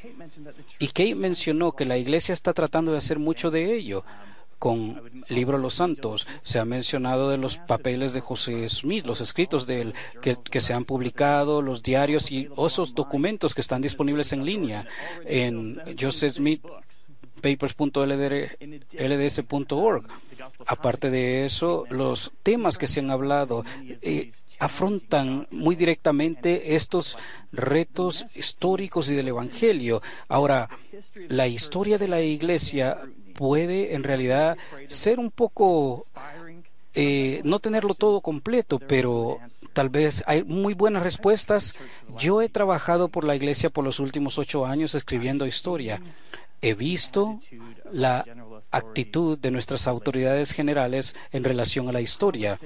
Y Kate mencionó que la Iglesia está tratando de hacer mucho de ello con Libro Los Santos. Se ha mencionado de los papeles de José Smith, los escritos de él que, se han publicado, los diarios y esos documentos que están disponibles en línea en Joseph Smith papers.lds.org. Aparte de eso, los temas que se han hablado eh, afrontan muy directamente estos retos históricos y del Evangelio. Ahora, la historia de la Iglesia puede en realidad ser un poco eh, no tenerlo todo completo, pero tal vez hay muy buenas respuestas. Yo he trabajado por la iglesia por los últimos ocho años escribiendo historia. He visto la actitud de nuestras autoridades generales en relación a la historia.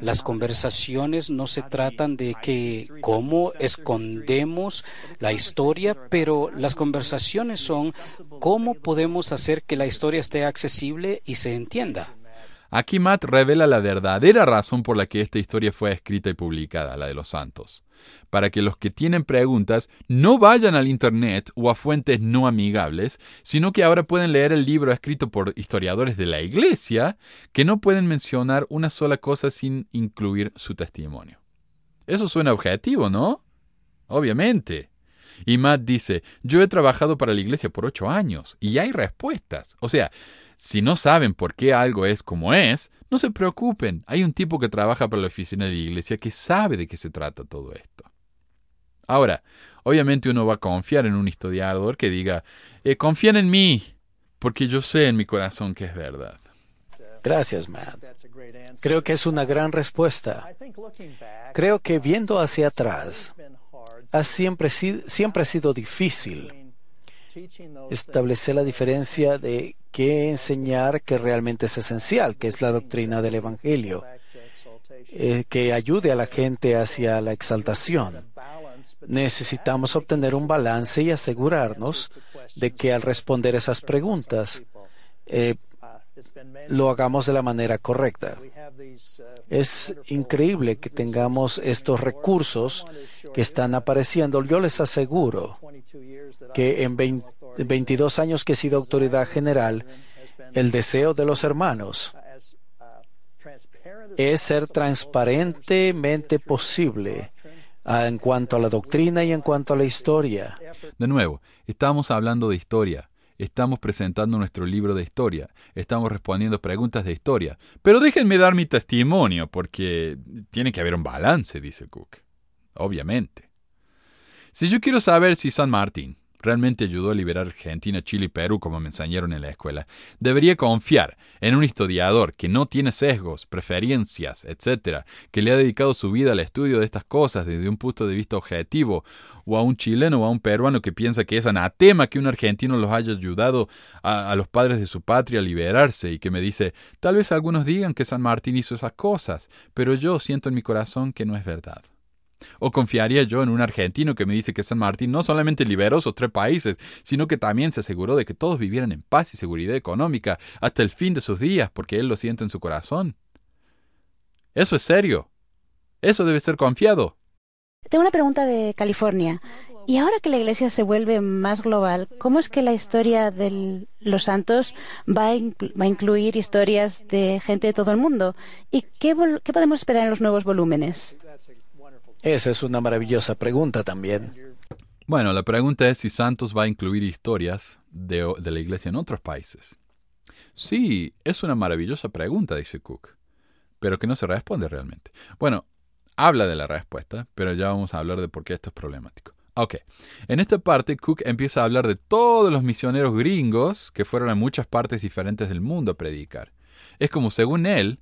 Las conversaciones no se tratan de que cómo escondemos la historia, pero las conversaciones son cómo podemos hacer que la historia esté accesible y se entienda. Aquí Matt revela la verdadera razón por la que esta historia fue escrita y publicada, la de los santos, para que los que tienen preguntas no vayan al Internet o a fuentes no amigables, sino que ahora pueden leer el libro escrito por historiadores de la Iglesia que no pueden mencionar una sola cosa sin incluir su testimonio. Eso suena objetivo, ¿no? Obviamente. Y Matt dice, yo he trabajado para la iglesia por ocho años y hay respuestas. O sea, si no saben por qué algo es como es, no se preocupen. Hay un tipo que trabaja para la oficina de la iglesia que sabe de qué se trata todo esto. Ahora, obviamente uno va a confiar en un historiador que diga, eh, confían en mí, porque yo sé en mi corazón que es verdad. Gracias, Matt. Creo que es una gran respuesta. Creo que viendo hacia atrás, ha siempre, siempre ha sido difícil establecer la diferencia de qué enseñar que realmente es esencial, que es la doctrina del Evangelio, eh, que ayude a la gente hacia la exaltación. Necesitamos obtener un balance y asegurarnos de que al responder esas preguntas eh, lo hagamos de la manera correcta. Es increíble que tengamos estos recursos que están apareciendo. Yo les aseguro que en 22 años que he sido autoridad general, el deseo de los hermanos es ser transparentemente posible ah, en cuanto a la doctrina y en cuanto a la historia. De nuevo, estamos hablando de historia. Estamos presentando nuestro libro de historia, estamos respondiendo preguntas de historia. Pero déjenme dar mi testimonio, porque tiene que haber un balance, dice Cook. Obviamente. Si yo quiero saber si San Martín realmente ayudó a liberar Argentina, Chile y Perú como me enseñaron en la escuela, debería confiar en un historiador que no tiene sesgos, preferencias, etc., que le ha dedicado su vida al estudio de estas cosas desde un punto de vista objetivo, o a un chileno o a un peruano que piensa que es anatema que un argentino los haya ayudado a, a los padres de su patria a liberarse y que me dice, tal vez algunos digan que San Martín hizo esas cosas, pero yo siento en mi corazón que no es verdad. ¿O confiaría yo en un argentino que me dice que San Martín no solamente liberó esos tres países, sino que también se aseguró de que todos vivieran en paz y seguridad económica hasta el fin de sus días porque él lo siente en su corazón? Eso es serio. Eso debe ser confiado. Tengo una pregunta de California. Y ahora que la Iglesia se vuelve más global, ¿cómo es que la historia de los santos va a, incluir historias de gente de todo el mundo? ¿Y qué podemos esperar en los nuevos volúmenes? Esa es una maravillosa pregunta también. Bueno, la pregunta es si Santos va a incluir historias de, la iglesia en otros países. Sí, es una maravillosa pregunta, dice Cook, pero que no se responde realmente. Bueno, habla de la respuesta, pero ya vamos a hablar de por qué esto es problemático. Ok, en esta parte Cook empieza a hablar de todos los misioneros gringos que fueron a muchas partes diferentes del mundo a predicar. Es como, según él,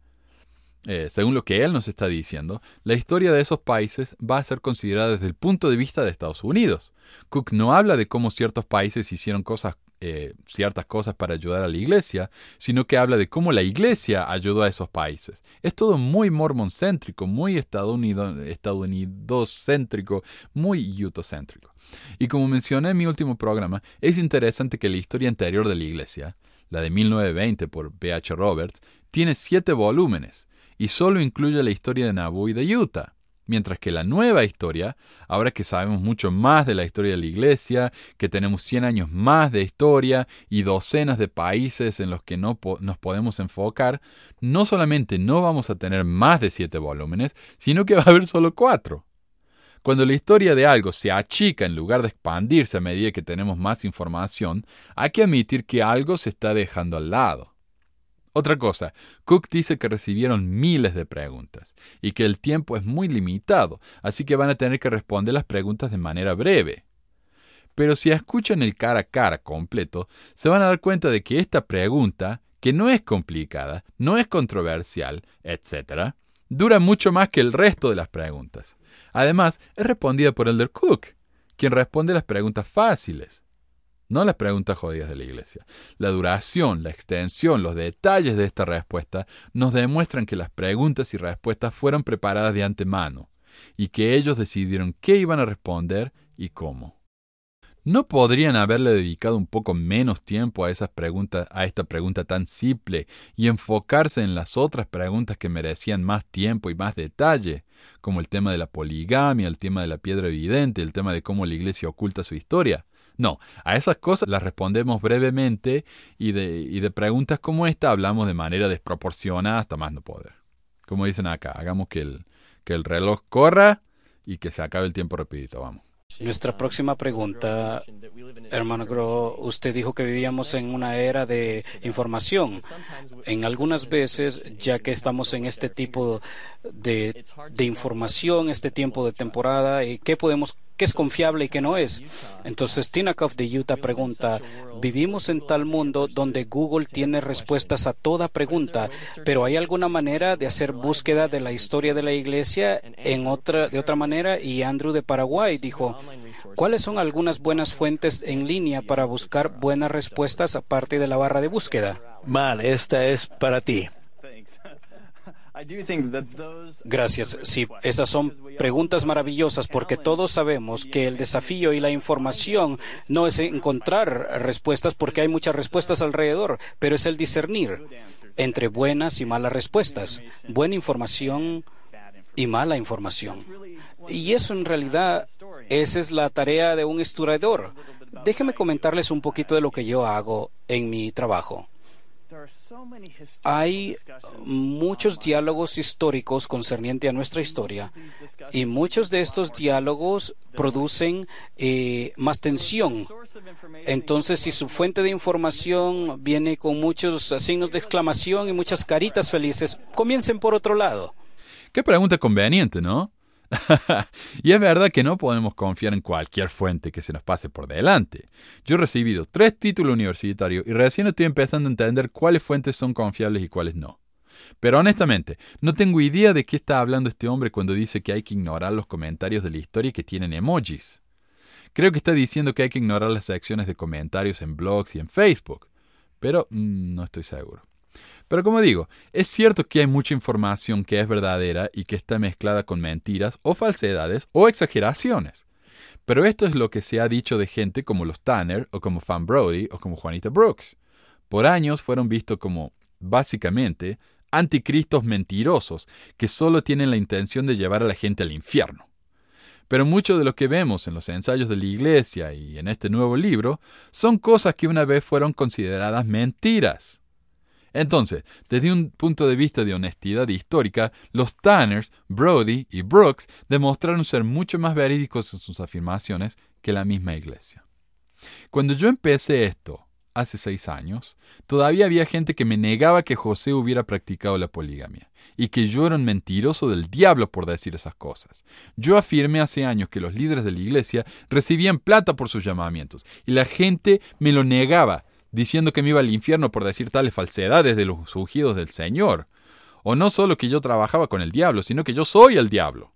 eh, según lo que él nos está diciendo, la historia de esos países va a ser considerada desde el punto de vista de Estados Unidos. Cook no habla de cómo ciertos países hicieron eh, ciertas cosas para ayudar a la iglesia, sino que habla de cómo la iglesia ayudó a esos países. Es todo muy mormoncéntrico, muy estadounidocéntrico, muy utocéntrico. Y como mencioné en mi último programa, es interesante que la historia anterior de la iglesia, la de 1920 por B.H. Roberts, tiene siete volúmenes y solo incluye la historia de Nauvoo y de Utah. Mientras que la nueva historia, ahora que sabemos mucho más de la historia de la Iglesia, que tenemos 100 años más de historia y docenas de países en los que no nos podemos enfocar, no solamente no vamos a tener más de siete volúmenes, sino que va a haber solo cuatro. Cuando la historia de algo se achica en lugar de expandirse a medida que tenemos más información, hay que admitir que algo se está dejando al lado. Otra cosa, Cook dice que recibieron miles de preguntas y que el tiempo es muy limitado, así que van a tener que responder las preguntas de manera breve. Pero si escuchan el cara a cara completo, se van a dar cuenta de que esta pregunta, que no es complicada, no es controversial, etc., dura mucho más que el resto de las preguntas. Además, es respondida por Elder Cook, quien responde las preguntas fáciles no las preguntas jodidas de la iglesia. La duración, la extensión, los detalles de esta respuesta nos demuestran que las preguntas y respuestas fueron preparadas de antemano y que ellos decidieron qué iban a responder y cómo. ¿No podrían haberle dedicado un poco menos tiempo a esas preguntas, a esta pregunta tan simple, y enfocarse en las otras preguntas que merecían más tiempo y más detalle, como el tema de la poligamia, el tema de la piedra evidente, el tema de cómo la iglesia oculta su historia? No, a esas cosas las respondemos brevemente y de, y de preguntas como esta hablamos de manera desproporcionada hasta más no poder. Como dicen acá, hagamos que el, que el reloj corra y que se acabe el tiempo rapidito, vamos. Nuestra próxima pregunta, hermano Gro, usted dijo que vivíamos en una era de información. En algunas veces, ya que estamos en este tipo de, de información, este tiempo de temporada, ¿qué podemos qué es confiable y qué no es. Entonces, Tinakov de Utah pregunta, vivimos en tal mundo donde Google tiene respuestas a toda pregunta, pero ¿hay alguna manera de hacer búsqueda de la historia de la iglesia en otra, de otra manera? Y Andrew de Paraguay dijo, ¿cuáles son algunas buenas fuentes en línea para buscar buenas respuestas aparte de la barra de búsqueda? Mal, esta es para ti. Gracias. Sí, esas son preguntas maravillosas porque todos sabemos que el desafío y la información no es encontrar respuestas porque hay muchas respuestas alrededor, pero es el discernir entre buenas y malas respuestas, buena información y mala información. Y eso en realidad, esa es la tarea de un historiador. Déjenme comentarles un poquito de lo que yo hago en mi trabajo. Hay muchos diálogos históricos concernientes a nuestra historia y muchos de estos diálogos producen eh, más tensión. Entonces, si su fuente de información viene con muchos signos de exclamación y muchas caritas felices, comiencen por otro lado. Qué pregunta conveniente, ¿no? y es verdad que no podemos confiar en cualquier fuente que se nos pase por delante. Yo he recibido tres títulos universitarios y recién estoy empezando a entender cuáles fuentes son confiables y cuáles no. Pero honestamente, no tengo idea de qué está hablando este hombre cuando dice que hay que ignorar los comentarios de la historia que tienen emojis. Creo que está diciendo que hay que ignorar las secciones de comentarios en blogs y en Facebook, pero mm, no estoy seguro. Pero como digo, es cierto que hay mucha información que es verdadera y que está mezclada con mentiras o falsedades o exageraciones. Pero esto es lo que se ha dicho de gente como los Tanner o como Fan Brody o como Juanita Brooks. Por años fueron vistos como, básicamente, anticristos mentirosos que solo tienen la intención de llevar a la gente al infierno. Pero mucho de lo que vemos en los ensayos de la Iglesia y en este nuevo libro son cosas que una vez fueron consideradas mentiras. Entonces, desde un punto de vista de honestidad histórica, los Tanners, Brody y Brooks demostraron ser mucho más verídicos en sus afirmaciones que la misma iglesia. Cuando yo empecé esto, hace seis años, todavía había gente que me negaba que José hubiera practicado la poligamia y que yo era un mentiroso del diablo por decir esas cosas. Yo afirmé hace años que los líderes de la iglesia recibían plata por sus llamamientos y la gente me lo negaba diciendo que me iba al infierno por decir tales falsedades de los ungidos del Señor. O no solo que yo trabajaba con el diablo, sino que yo soy el diablo.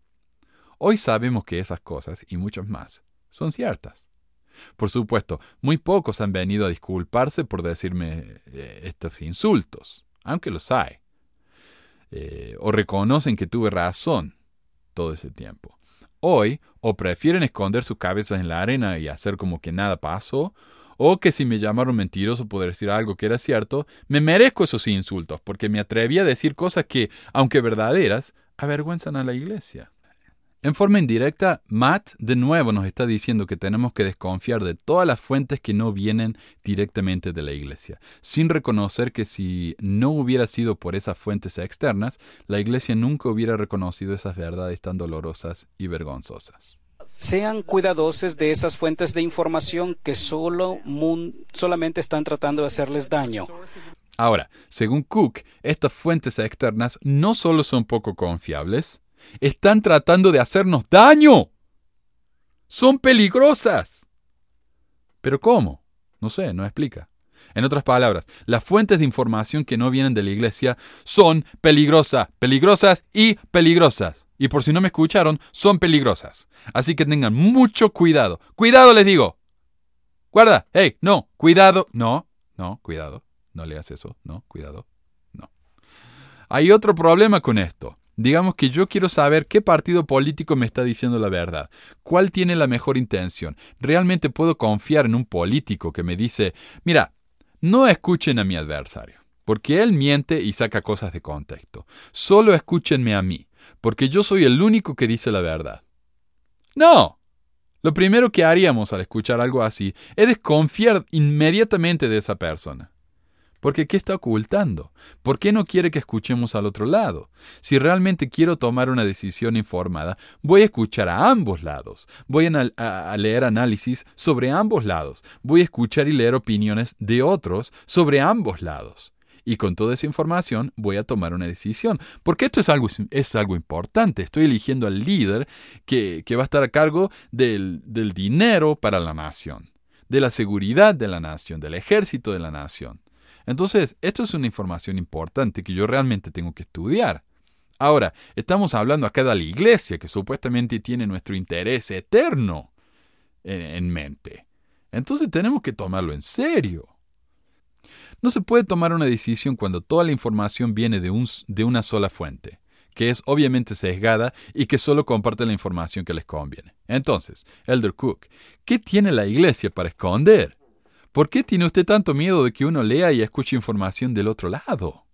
Hoy sabemos que esas cosas, y muchas más, son ciertas. Por supuesto, muy pocos han venido a disculparse por decirme eh, estos insultos, aunque los hay. Eh, o reconocen que tuve razón todo ese tiempo. Hoy, o prefieren esconder sus cabezas en la arena y hacer como que nada pasó, o que si me llamaron mentiroso por decir algo que era cierto, me merezco esos insultos, porque me atreví a decir cosas que, aunque verdaderas, avergüenzan a la iglesia. En forma indirecta, Matt de nuevo nos está diciendo que tenemos que desconfiar de todas las fuentes que no vienen directamente de la iglesia, sin reconocer que si no hubiera sido por esas fuentes externas, la iglesia nunca hubiera reconocido esas verdades tan dolorosas y vergonzosas. Sean cuidadosos de esas fuentes de información que solo solamente están tratando de hacerles daño. Ahora, según Cook, estas fuentes externas no solo son poco confiables, están tratando de hacernos daño. Son peligrosas. ¿Pero cómo? No sé, no explica. En otras palabras, las fuentes de información que no vienen de la iglesia son peligrosas, peligrosas y peligrosas y por si no me escucharon, son peligrosas. Así que tengan mucho cuidado. Cuidado les digo. Guarda, hey, no, cuidado, no, no, cuidado, no leas eso, no, cuidado, no. Hay otro problema con esto. Digamos que yo quiero saber qué partido político me está diciendo la verdad, cuál tiene la mejor intención. Realmente puedo confiar en un político que me dice, mira, no escuchen a mi adversario, porque él miente y saca cosas de contexto. Solo escúchenme a mí, porque yo soy el único que dice la verdad. No. Lo primero que haríamos al escuchar algo así es desconfiar inmediatamente de esa persona. Porque ¿qué está ocultando? ¿Por qué no quiere que escuchemos al otro lado? Si realmente quiero tomar una decisión informada, voy a escuchar a ambos lados. Voy a, leer análisis sobre ambos lados. Voy a escuchar y leer opiniones de otros sobre ambos lados. Y con toda esa información voy a tomar una decisión. Porque esto es algo, es algo importante. Estoy eligiendo al líder que, que va a estar a cargo del, del dinero para la nación, de la seguridad de la nación, del ejército de la nación. Entonces, esto es una información importante que yo realmente tengo que estudiar. Ahora, estamos hablando acá de la iglesia, que supuestamente tiene nuestro interés eterno en, mente. Entonces tenemos que tomarlo en serio. No se puede tomar una decisión cuando toda la información viene de, un, de una sola fuente, que es obviamente sesgada y que solo comparte la información que les conviene. Entonces, Elder Cook, ¿qué tiene la iglesia para esconder? ¿Por qué tiene usted tanto miedo de que uno lea y escuche información del otro lado?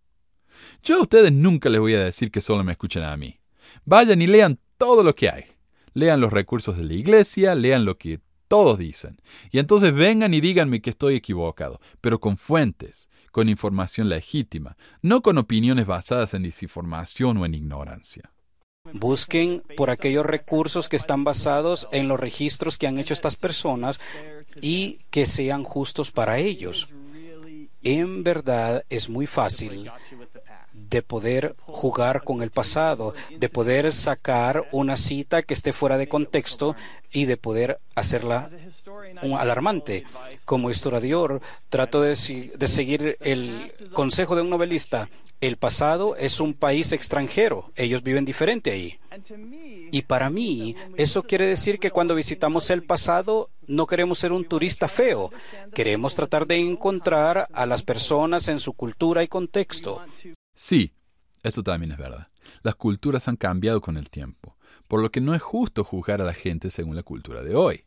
Yo a ustedes nunca les voy a decir que solo me escuchen a mí. Vayan y lean todo lo que hay. Lean los recursos de la iglesia, lean lo que todos dicen. Y entonces vengan y díganme que estoy equivocado, pero con fuentes, con información legítima, no con opiniones basadas en desinformación o en ignorancia. Busquen por aquellos recursos que están basados en los registros que han hecho estas personas y que sean justos para ellos. En verdad es muy fácil de poder jugar con el pasado, de poder sacar una cita que esté fuera de contexto y de poder hacerla un alarmante. Como historiador, trato de, de seguir el consejo de un novelista. El pasado es un país extranjero. Ellos viven diferente ahí. Y para mí, eso quiere decir que cuando visitamos el pasado, no queremos ser un turista feo. Queremos tratar de encontrar a las personas en su cultura y contexto. Sí, esto también es verdad. Las culturas han cambiado con el tiempo, por lo que no es justo juzgar a la gente según la cultura de hoy.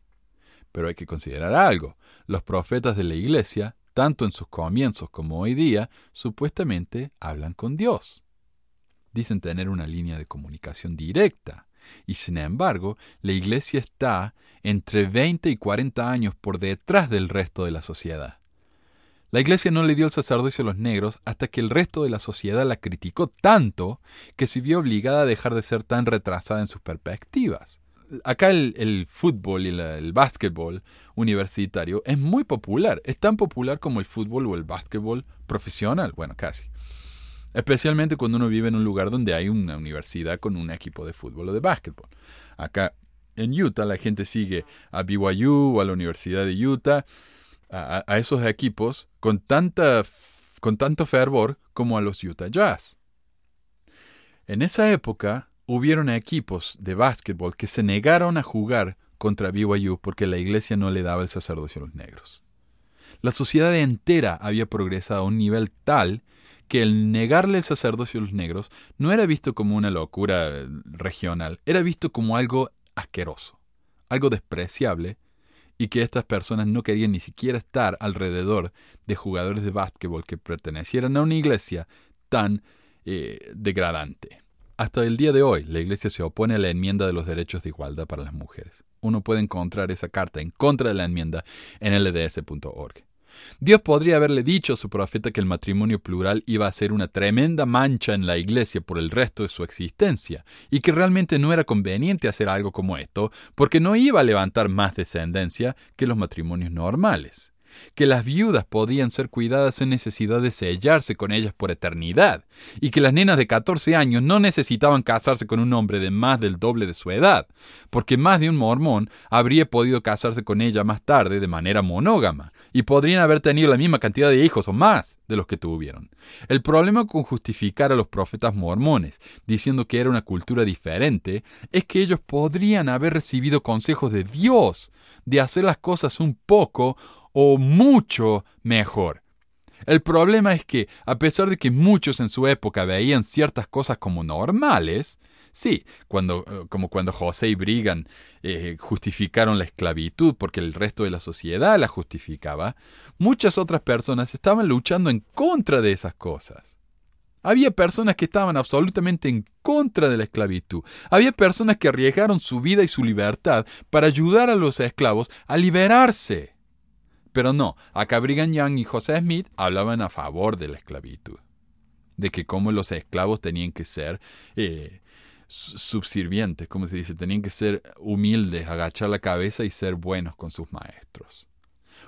Pero hay que considerar algo. Los profetas de la Iglesia, tanto en sus comienzos como hoy día, supuestamente hablan con Dios. Dicen tener una línea de comunicación directa. Y sin embargo, la Iglesia está entre 20 y 40 años por detrás del resto de la sociedad. La iglesia no le dio el sacerdocio a los negros hasta que el resto de la sociedad la criticó tanto que se vio obligada a dejar de ser tan retrasada en sus perspectivas. Acá el, fútbol y el básquetbol universitario es muy popular, es tan popular como el fútbol o el básquetbol profesional, bueno, casi. Especialmente cuando uno vive en un lugar donde hay una universidad con un equipo de fútbol o de básquetbol. Acá en Utah la gente sigue a BYU o a la Universidad de Utah a, esos equipos con, tanta, con tanto fervor como a los Utah Jazz. En esa época hubieron equipos de básquetbol que se negaron a jugar contra BYU porque la iglesia no le daba el sacerdocio a los negros. La sociedad entera había progresado a un nivel tal que el negarle el sacerdocio a los negros no era visto como una locura eh, regional, era visto como algo asqueroso, algo despreciable y que estas personas no querían ni siquiera estar alrededor de jugadores de básquetbol que pertenecieran a una iglesia tan eh, degradante. Hasta el día de hoy, la iglesia se opone a la enmienda de los derechos de igualdad para las mujeres. Uno puede encontrar esa carta en contra de la enmienda en lds.org. Dios podría haberle dicho a su profeta que el matrimonio plural iba a ser una tremenda mancha en la iglesia por el resto de su existencia, y que realmente no era conveniente hacer algo como esto, porque no iba a levantar más descendencia que los matrimonios normales que las viudas podían ser cuidadas sin necesidad de sellarse con ellas por eternidad, y que las nenas de 14 años no necesitaban casarse con un hombre de más del doble de su edad, porque más de un mormón habría podido casarse con ella más tarde de manera monógama, y podrían haber tenido la misma cantidad de hijos o más de los que tuvieron. El problema con justificar a los profetas mormones, diciendo que era una cultura diferente, es que ellos podrían haber recibido consejos de Dios de hacer las cosas un poco o mucho mejor. El problema es que, a pesar de que muchos en su época veían ciertas cosas como normales, sí, cuando, eh, como cuando José y Brigham eh, justificaron la esclavitud porque el resto de la sociedad la justificaba, muchas otras personas estaban luchando en contra de esas cosas. Había personas que estaban absolutamente en contra de la esclavitud. Había personas que arriesgaron su vida y su libertad para ayudar a los esclavos a liberarse. Pero no, acá Brigham Young y José Smith hablaban a favor de la esclavitud, de que como los esclavos tenían que ser eh, subservientes, como se dice, tenían que ser humildes, agachar la cabeza y ser buenos con sus maestros.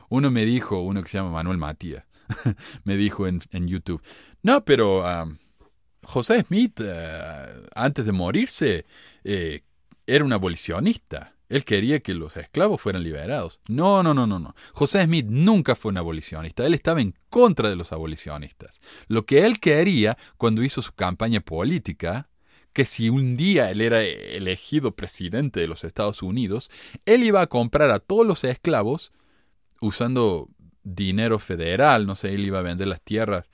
Uno me dijo, uno que se llama Manuel Matías, me dijo en, YouTube, no, pero José Smith, uh, antes de morirse, eh, era un abolicionista. Él quería que los esclavos fueran liberados. No, no, no, no, no. José Smith nunca fue un abolicionista. Él estaba en contra de los abolicionistas. Lo que él quería cuando hizo su campaña política, que si un día él era elegido presidente de los Estados Unidos, él iba a comprar a todos los esclavos usando dinero federal, no sé, él iba a vender las tierras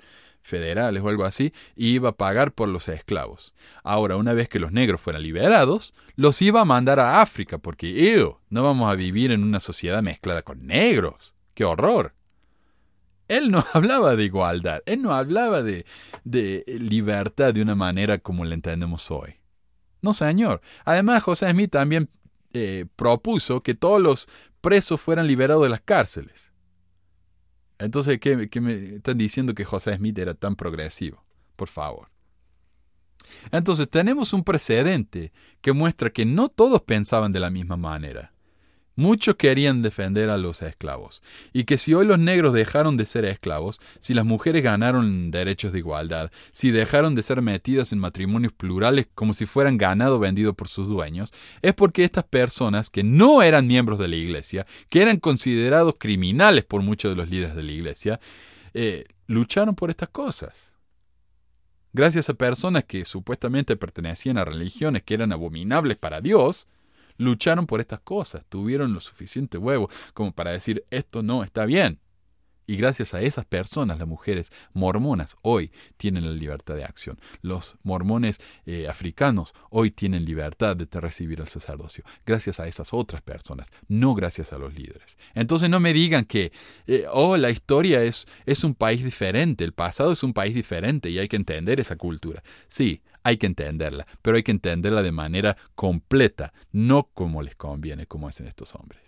federales o algo así, y iba a pagar por los esclavos. Ahora, una vez que los negros fueran liberados, los iba a mandar a África, porque, no vamos a vivir en una sociedad mezclada con negros. ¡Qué horror! Él no hablaba de igualdad, él no hablaba de, de libertad de una manera como la entendemos hoy. No, señor. Además, José Smith también eh, propuso que todos los presos fueran liberados de las cárceles. Entonces, ¿qué, me están diciendo que José Smith era tan progresivo? Por favor. Entonces, tenemos un precedente que muestra que no todos pensaban de la misma manera. Muchos querían defender a los esclavos, y que si hoy los negros dejaron de ser esclavos, si las mujeres ganaron derechos de igualdad, si dejaron de ser metidas en matrimonios plurales como si fueran ganado vendido por sus dueños, es porque estas personas que no eran miembros de la iglesia, que eran considerados criminales por muchos de los líderes de la iglesia, eh, lucharon por estas cosas. Gracias a personas que supuestamente pertenecían a religiones que eran abominables para Dios, lucharon por estas cosas, tuvieron lo suficiente huevo como para decir esto no está bien. Y gracias a esas personas, las mujeres mormonas hoy tienen la libertad de acción. Los mormones eh, africanos hoy tienen libertad de recibir el sacerdocio. Gracias a esas otras personas, no gracias a los líderes. Entonces no me digan que, eh, oh, la historia es, es un país diferente, el pasado es un país diferente y hay que entender esa cultura. Sí, hay que entenderla, pero hay que entenderla de manera completa, no como les conviene, como hacen estos hombres.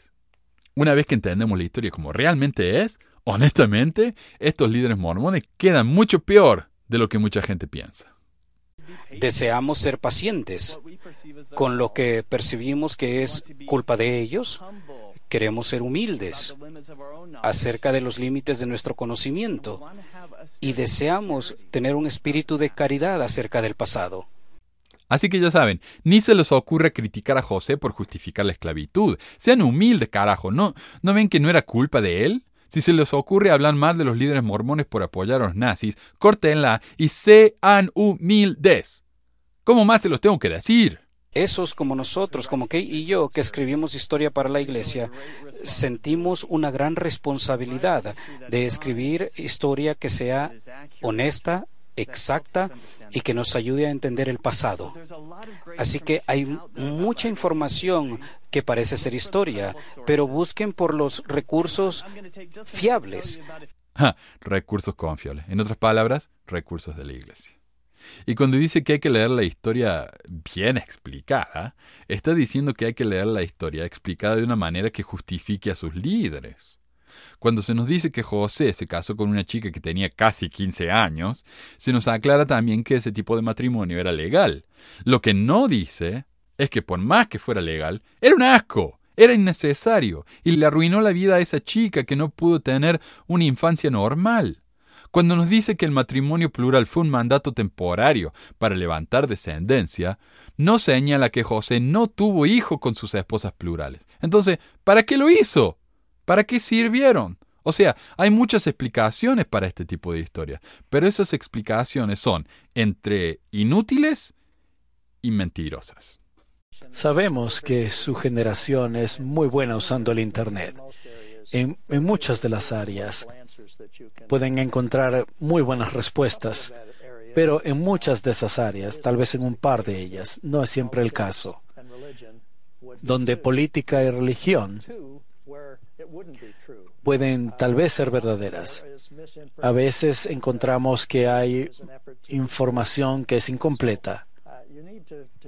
Una vez que entendemos la historia como realmente es, honestamente, estos líderes mormones quedan mucho peor de lo que mucha gente piensa. Deseamos ser pacientes con lo que percibimos que es culpa de ellos. Queremos ser humildes acerca de los límites de nuestro conocimiento y deseamos tener un espíritu de caridad acerca del pasado. Así que ya saben, ni se les ocurre criticar a José por justificar la esclavitud. Sean humildes, carajo. ¿No, ¿No ven que no era culpa de él? Si se les ocurre hablar mal de los líderes mormones por apoyar a los nazis, córtenla y sean humildes. ¿Cómo más se los tengo que decir? Esos como nosotros, como Kay y yo, que escribimos historia para la iglesia, sentimos una gran responsabilidad de escribir historia que sea honesta, exacta y que nos ayude a entender el pasado. Así que hay mucha información que parece ser historia, pero busquen por los recursos fiables. recursos confiables. En otras palabras, recursos de la iglesia. Y cuando dice que hay que leer la historia bien explicada, está diciendo que hay que leer la historia explicada de una manera que justifique a sus líderes. Cuando se nos dice que José se casó con una chica que tenía casi 15 años, se nos aclara también que ese tipo de matrimonio era legal. Lo que no dice es que por más que fuera legal, era un asco, era innecesario, y le arruinó la vida a esa chica que no pudo tener una infancia normal. Cuando nos dice que el matrimonio plural fue un mandato temporario para levantar descendencia, no señala que José no tuvo hijo con sus esposas plurales. Entonces, ¿para qué lo hizo? ¿Para qué sirvieron? O sea, hay muchas explicaciones para este tipo de historia, pero esas explicaciones son entre inútiles y mentirosas. Sabemos que su generación es muy buena usando el Internet en, muchas de las áreas. Pueden encontrar muy buenas respuestas, pero en muchas de esas áreas, tal vez en un par de ellas, no es siempre el caso. Donde política y religión pueden tal vez ser verdaderas. A veces encontramos que hay información que es incompleta.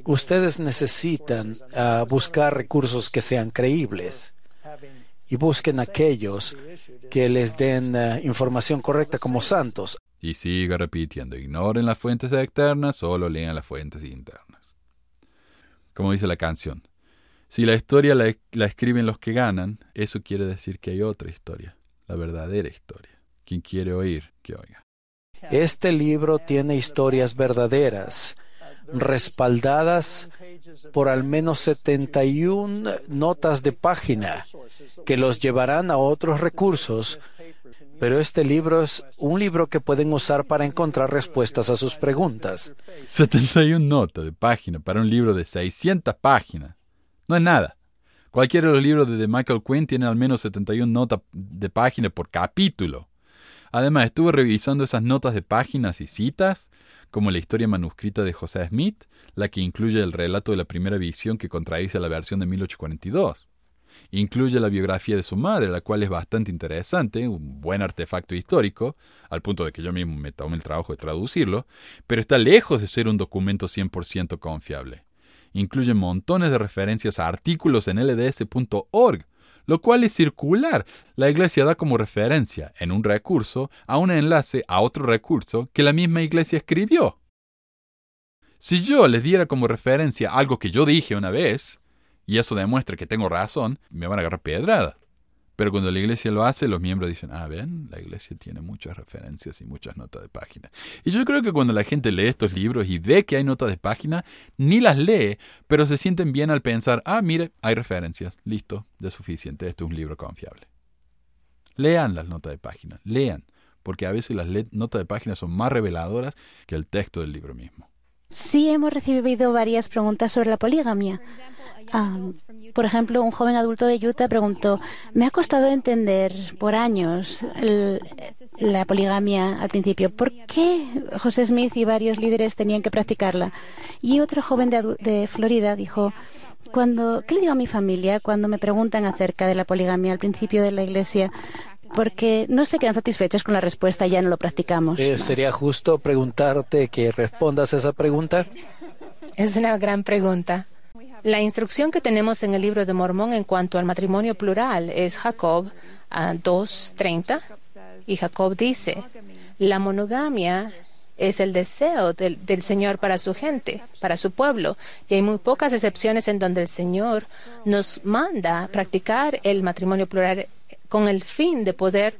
Ustedes necesitan ah, buscar recursos que sean creíbles y busquen aquellos que les den ah, información correcta como santos. Y siga repitiendo, ignoren las fuentes externas, solo lean las fuentes internas. Como dice la canción, si la historia la, la, escriben los que ganan, eso quiere decir que hay otra historia, la verdadera historia. Quien quiere oír, que oiga. Este libro tiene historias verdaderas, respaldadas por al menos 71 notas de página que los llevarán a otros recursos, pero este libro es un libro que pueden usar para encontrar respuestas a sus preguntas. 71 notas de página para un libro de 600 páginas. No es nada. Cualquiera de los libros de Michael Quinn tiene al menos 71 notas de página por capítulo. Además, estuve revisando esas notas de páginas y citas, como la historia manuscrita de José Smith, la que incluye el relato de la primera visión que contradice la versión de 1842. Incluye la biografía de su madre, la cual es bastante interesante, un buen artefacto histórico, al punto de que yo mismo me tomé el trabajo de traducirlo, pero está lejos de ser un documento 100% confiable incluye montones de referencias a artículos en lds.org, lo cual es circular. La iglesia da como referencia en un recurso a un enlace a otro recurso que la misma iglesia escribió. Si yo les diera como referencia algo que yo dije una vez, y eso demuestra que tengo razón, me van a agarrar pedrada. Pero cuando la iglesia lo hace, los miembros dicen, ah, ven, la iglesia tiene muchas referencias y muchas notas de página. Y yo creo que cuando la gente lee estos libros y ve que hay notas de página, ni las lee, pero se sienten bien al pensar, ah, mire, hay referencias, listo, ya es suficiente, esto es un libro confiable. Lean las notas de página, lean, porque a veces las notas de página son más reveladoras que el texto del libro mismo. Sí, hemos recibido varias preguntas sobre la poligamia. por ejemplo, un joven adulto de Utah preguntó, me ha costado entender por años la poligamia al principio. ¿Por qué José Smith y varios líderes tenían que practicarla? Y otro joven de, de Florida dijo, cuando, ¿qué le digo a mi familia cuando me preguntan acerca de la poligamia al principio de la iglesia? Porque no se quedan satisfechos con la respuesta y ya no lo practicamos. Eh, ¿Sería justo preguntarte que respondas a esa pregunta? Es una gran pregunta. La instrucción que tenemos en el libro de Mormón en cuanto al matrimonio plural es Jacob 2.30 y Jacob dice, la monogamia es el deseo del, del, Señor para su gente, para su pueblo. Y hay muy pocas excepciones en donde el Señor nos manda practicar el matrimonio plural con el fin de poder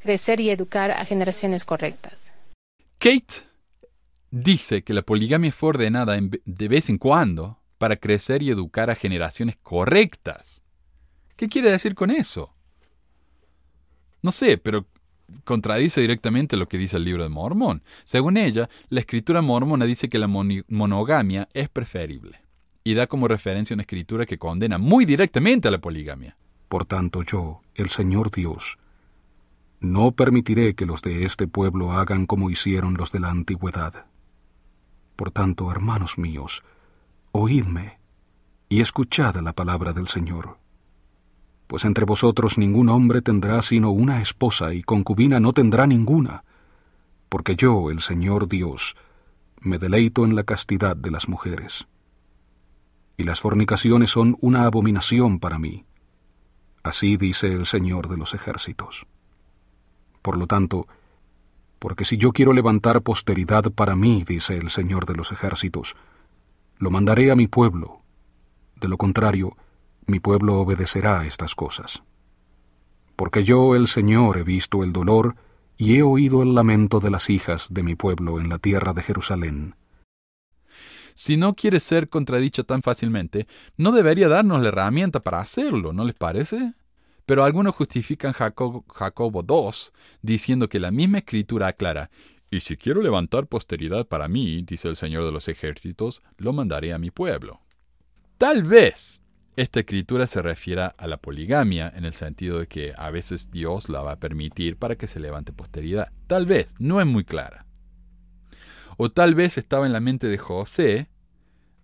crecer y educar a generaciones correctas. Kate dice que la poligamia fue ordenada de vez en cuando para crecer y educar a generaciones correctas. ¿Qué quiere decir con eso? No sé, pero contradice directamente lo que dice el libro de Mormón. Según ella, la escritura mormona dice que la monogamia es preferible y da como referencia una escritura que condena muy directamente a la poligamia. Por tanto yo, el Señor Dios, no permitiré que los de este pueblo hagan como hicieron los de la antigüedad. Por tanto, hermanos míos, oídme y escuchad la palabra del Señor. Pues entre vosotros ningún hombre tendrá sino una esposa y concubina no tendrá ninguna, porque yo, el Señor Dios, me deleito en la castidad de las mujeres. Y las fornicaciones son una abominación para mí Así dice el Señor de los ejércitos. Por lo tanto, porque si yo quiero levantar posteridad para mí, dice el Señor de los ejércitos, lo mandaré a mi pueblo. De lo contrario, mi pueblo obedecerá a estas cosas. Porque yo, el Señor, he visto el dolor y he oído el lamento de las hijas de mi pueblo en la tierra de Jerusalén. Si no quiere ser contradicha tan fácilmente, no debería darnos la herramienta para hacerlo, ¿no les parece? Pero algunos justifican Jacob, Jacobo 2 diciendo que la misma escritura aclara, y si quiero levantar posteridad para mí, dice el Señor de los ejércitos, lo mandaré a mi pueblo. Tal vez esta escritura se refiere a la poligamia en el sentido de que a veces Dios la va a permitir para que se levante posteridad. Tal vez, no es muy clara. O tal vez estaba en la mente de José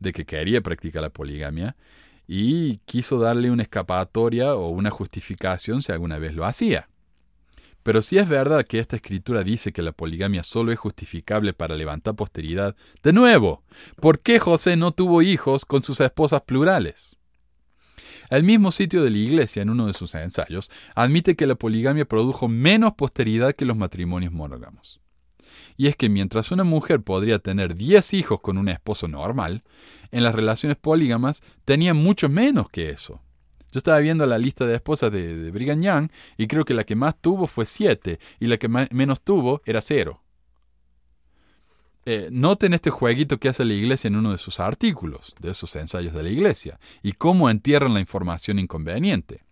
de que quería practicar la poligamia y quiso darle una escapatoria o una justificación si alguna vez lo hacía. Pero si es verdad que esta escritura dice que la poligamia solo es justificable para levantar posteridad, de nuevo, ¿por qué José no tuvo hijos con sus esposas plurales? El mismo sitio de la Iglesia, en uno de sus ensayos, admite que la poligamia produjo menos posteridad que los matrimonios monógamos. Y es que mientras una mujer podría tener 10 hijos con un esposo normal, en las relaciones polígamas tenía mucho menos que eso. Yo estaba viendo la lista de esposas de, Brigham Young y creo que la que más tuvo fue 7 y la que menos tuvo era 0. Eh, noten este jueguito que hace la iglesia en uno de sus artículos, de esos ensayos de la iglesia, y cómo entierran la información inconveniente.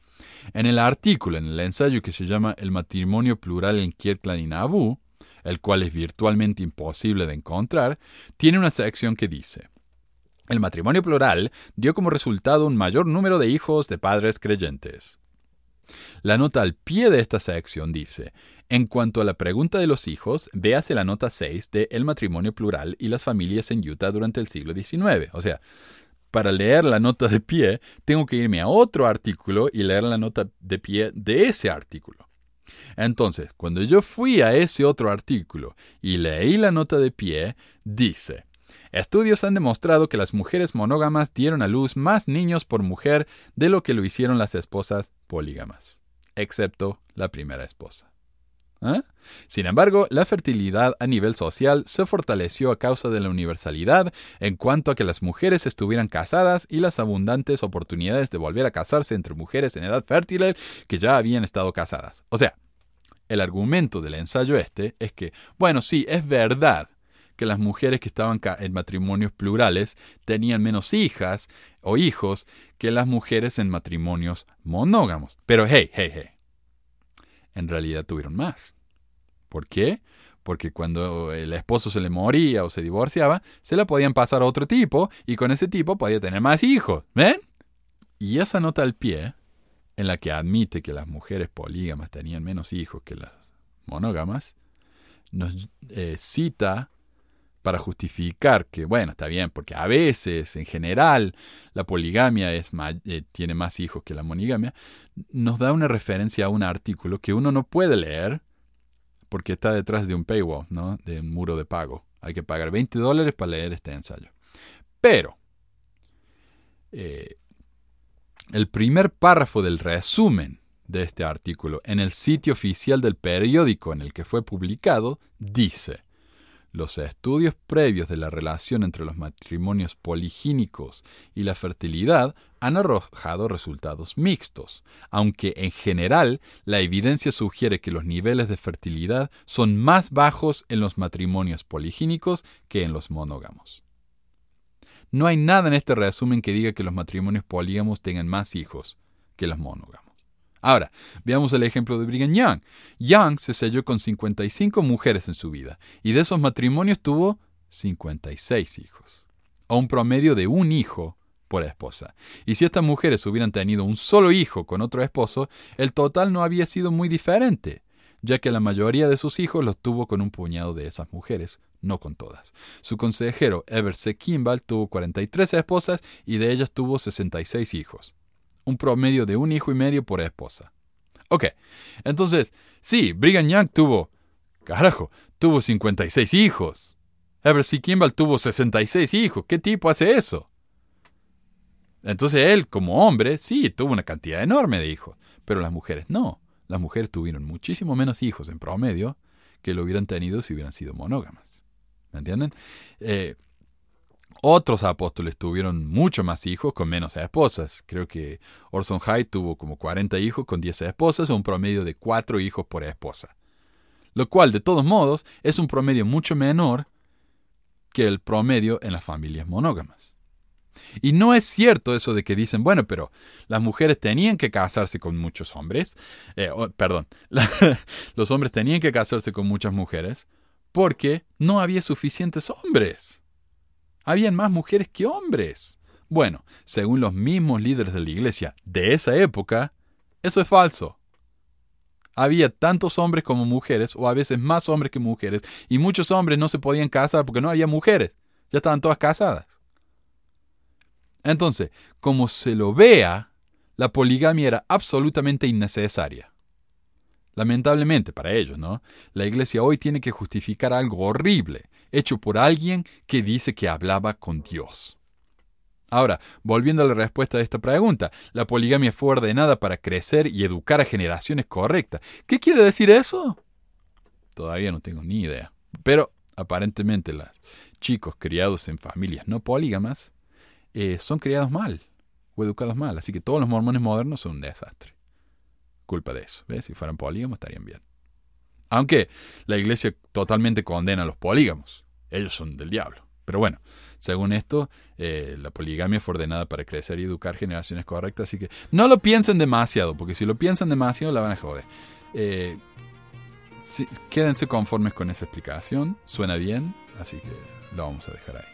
En el artículo, en el ensayo que se llama El matrimonio plural en Kirtland y Nauvoo, el cual es virtualmente imposible de encontrar, tiene una sección que dice, el matrimonio plural dio como resultado un mayor número de hijos de padres creyentes. La nota al pie de esta sección dice, en cuanto a la pregunta de los hijos, véase la nota 6 de El matrimonio plural y las familias en Utah durante el siglo XIX. O sea, para leer la nota de pie, tengo que irme a otro artículo y leer la nota de pie de ese artículo. Entonces, cuando yo fui a ese otro artículo y leí la nota de pie, dice, Estudios han demostrado que las mujeres monógamas dieron a luz más niños por mujer de lo que lo hicieron las esposas polígamas, excepto la primera esposa. ¿Eh? Sin embargo, la fertilidad a nivel social se fortaleció a causa de la universalidad en cuanto a que las mujeres estuvieran casadas y las abundantes oportunidades de volver a casarse entre mujeres en edad fértil que ya habían estado casadas. O sea, el argumento del ensayo este es que, bueno, sí, es verdad que las mujeres que estaban en matrimonios plurales tenían menos hijas o hijos que las mujeres en matrimonios monógamos. Pero hey, hey, hey, en realidad tuvieron más. ¿Por qué? Porque cuando el esposo se le moría o se divorciaba, se la podían pasar a otro tipo y con ese tipo podía tener más hijos. ¿Ven? Y esa nota al pie, en la que admite que las mujeres polígamas tenían menos hijos que las monógamas, nos eh, cita para justificar que, bueno, está bien, porque a veces, en general, la poligamia es eh, tiene más hijos que la monogamia, nos da una referencia a un artículo que uno no puede leer porque está detrás de un paywall, ¿no? de un muro de pago. Hay que pagar 20 dólares para leer este ensayo. Pero, eh, el primer párrafo del resumen de este artículo en el sitio oficial del periódico en el que fue publicado dice, los estudios previos de la relación entre los matrimonios poligínicos y la fertilidad han arrojado resultados mixtos, aunque en general la evidencia sugiere que los niveles de fertilidad son más bajos en los matrimonios poligínicos que en los monógamos. No hay nada en este resumen que diga que los matrimonios polígamos tengan más hijos que los monógamos. Ahora, veamos el ejemplo de Brigham Young. Young se selló con 55 mujeres en su vida y de esos matrimonios tuvo 56 hijos, o un promedio de un hijo por esposa. Y si estas mujeres hubieran tenido un solo hijo con otro esposo, el total no había sido muy diferente, ya que la mayoría de sus hijos los tuvo con un puñado de esas mujeres, no con todas. Su consejero Everett Kimball tuvo 43 esposas y de ellas tuvo 66 hijos un promedio de un hijo y medio por esposa. Ok, entonces, sí, Brigham Young tuvo, carajo, tuvo 56 hijos. Everett Kimball tuvo 66 hijos. ¿Qué tipo hace eso? Entonces él, como hombre, sí, tuvo una cantidad enorme de hijos, pero las mujeres no. Las mujeres tuvieron muchísimo menos hijos en promedio que lo hubieran tenido si hubieran sido monógamas. ¿Me entienden? Eh, otros apóstoles tuvieron mucho más hijos con menos esposas. Creo que Orson Hyde tuvo como 40 hijos con 10 esposas un promedio de 4 hijos por esposa. Lo cual, de todos modos, es un promedio mucho menor que el promedio en las familias monógamas. Y no es cierto eso de que dicen, bueno, pero las mujeres tenían que casarse con muchos hombres, eh, perdón, los hombres tenían que casarse con muchas mujeres porque no había suficientes hombres. Habían más mujeres que hombres. Bueno, según los mismos líderes de la iglesia de esa época, eso es falso. Había tantos hombres como mujeres, o a veces más hombres que mujeres, y muchos hombres no se podían casar porque no había mujeres, ya estaban todas casadas. Entonces, como se lo vea, la poligamia era absolutamente innecesaria. Lamentablemente para ellos, ¿no? La iglesia hoy tiene que justificar algo horrible, hecho por alguien que dice que hablaba con Dios. Ahora, volviendo a la respuesta de esta pregunta, la poligamia fue ordenada para crecer y educar a generaciones correctas. ¿Qué quiere decir eso? Todavía no tengo ni idea. Pero aparentemente los chicos criados en familias no polígamas eh, son criados mal o educados mal. Así que todos los mormones modernos son un desastre. Culpa de eso. ¿ves? Si fueran polígamos estarían bien. Aunque la iglesia totalmente condena a los polígamos. Ellos son del diablo. Pero bueno, según esto, eh, la poligamia fue ordenada para crecer y educar generaciones correctas. Así que no lo piensen demasiado, porque si lo piensan demasiado la van a joder. Eh, quédense conformes con esa explicación. Suena bien, así que lo vamos a dejar ahí.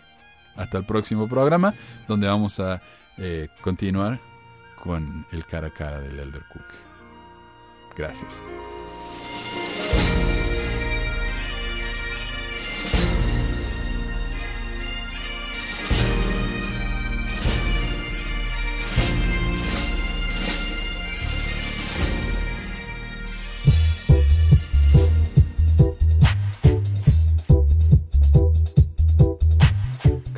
Hasta el próximo programa, donde vamos a eh, continuar con el cara a cara del Elder Cook. Gracias.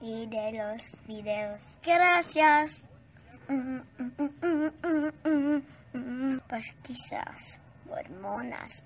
Y de los videos. Gracias. Pues quizás hormonas.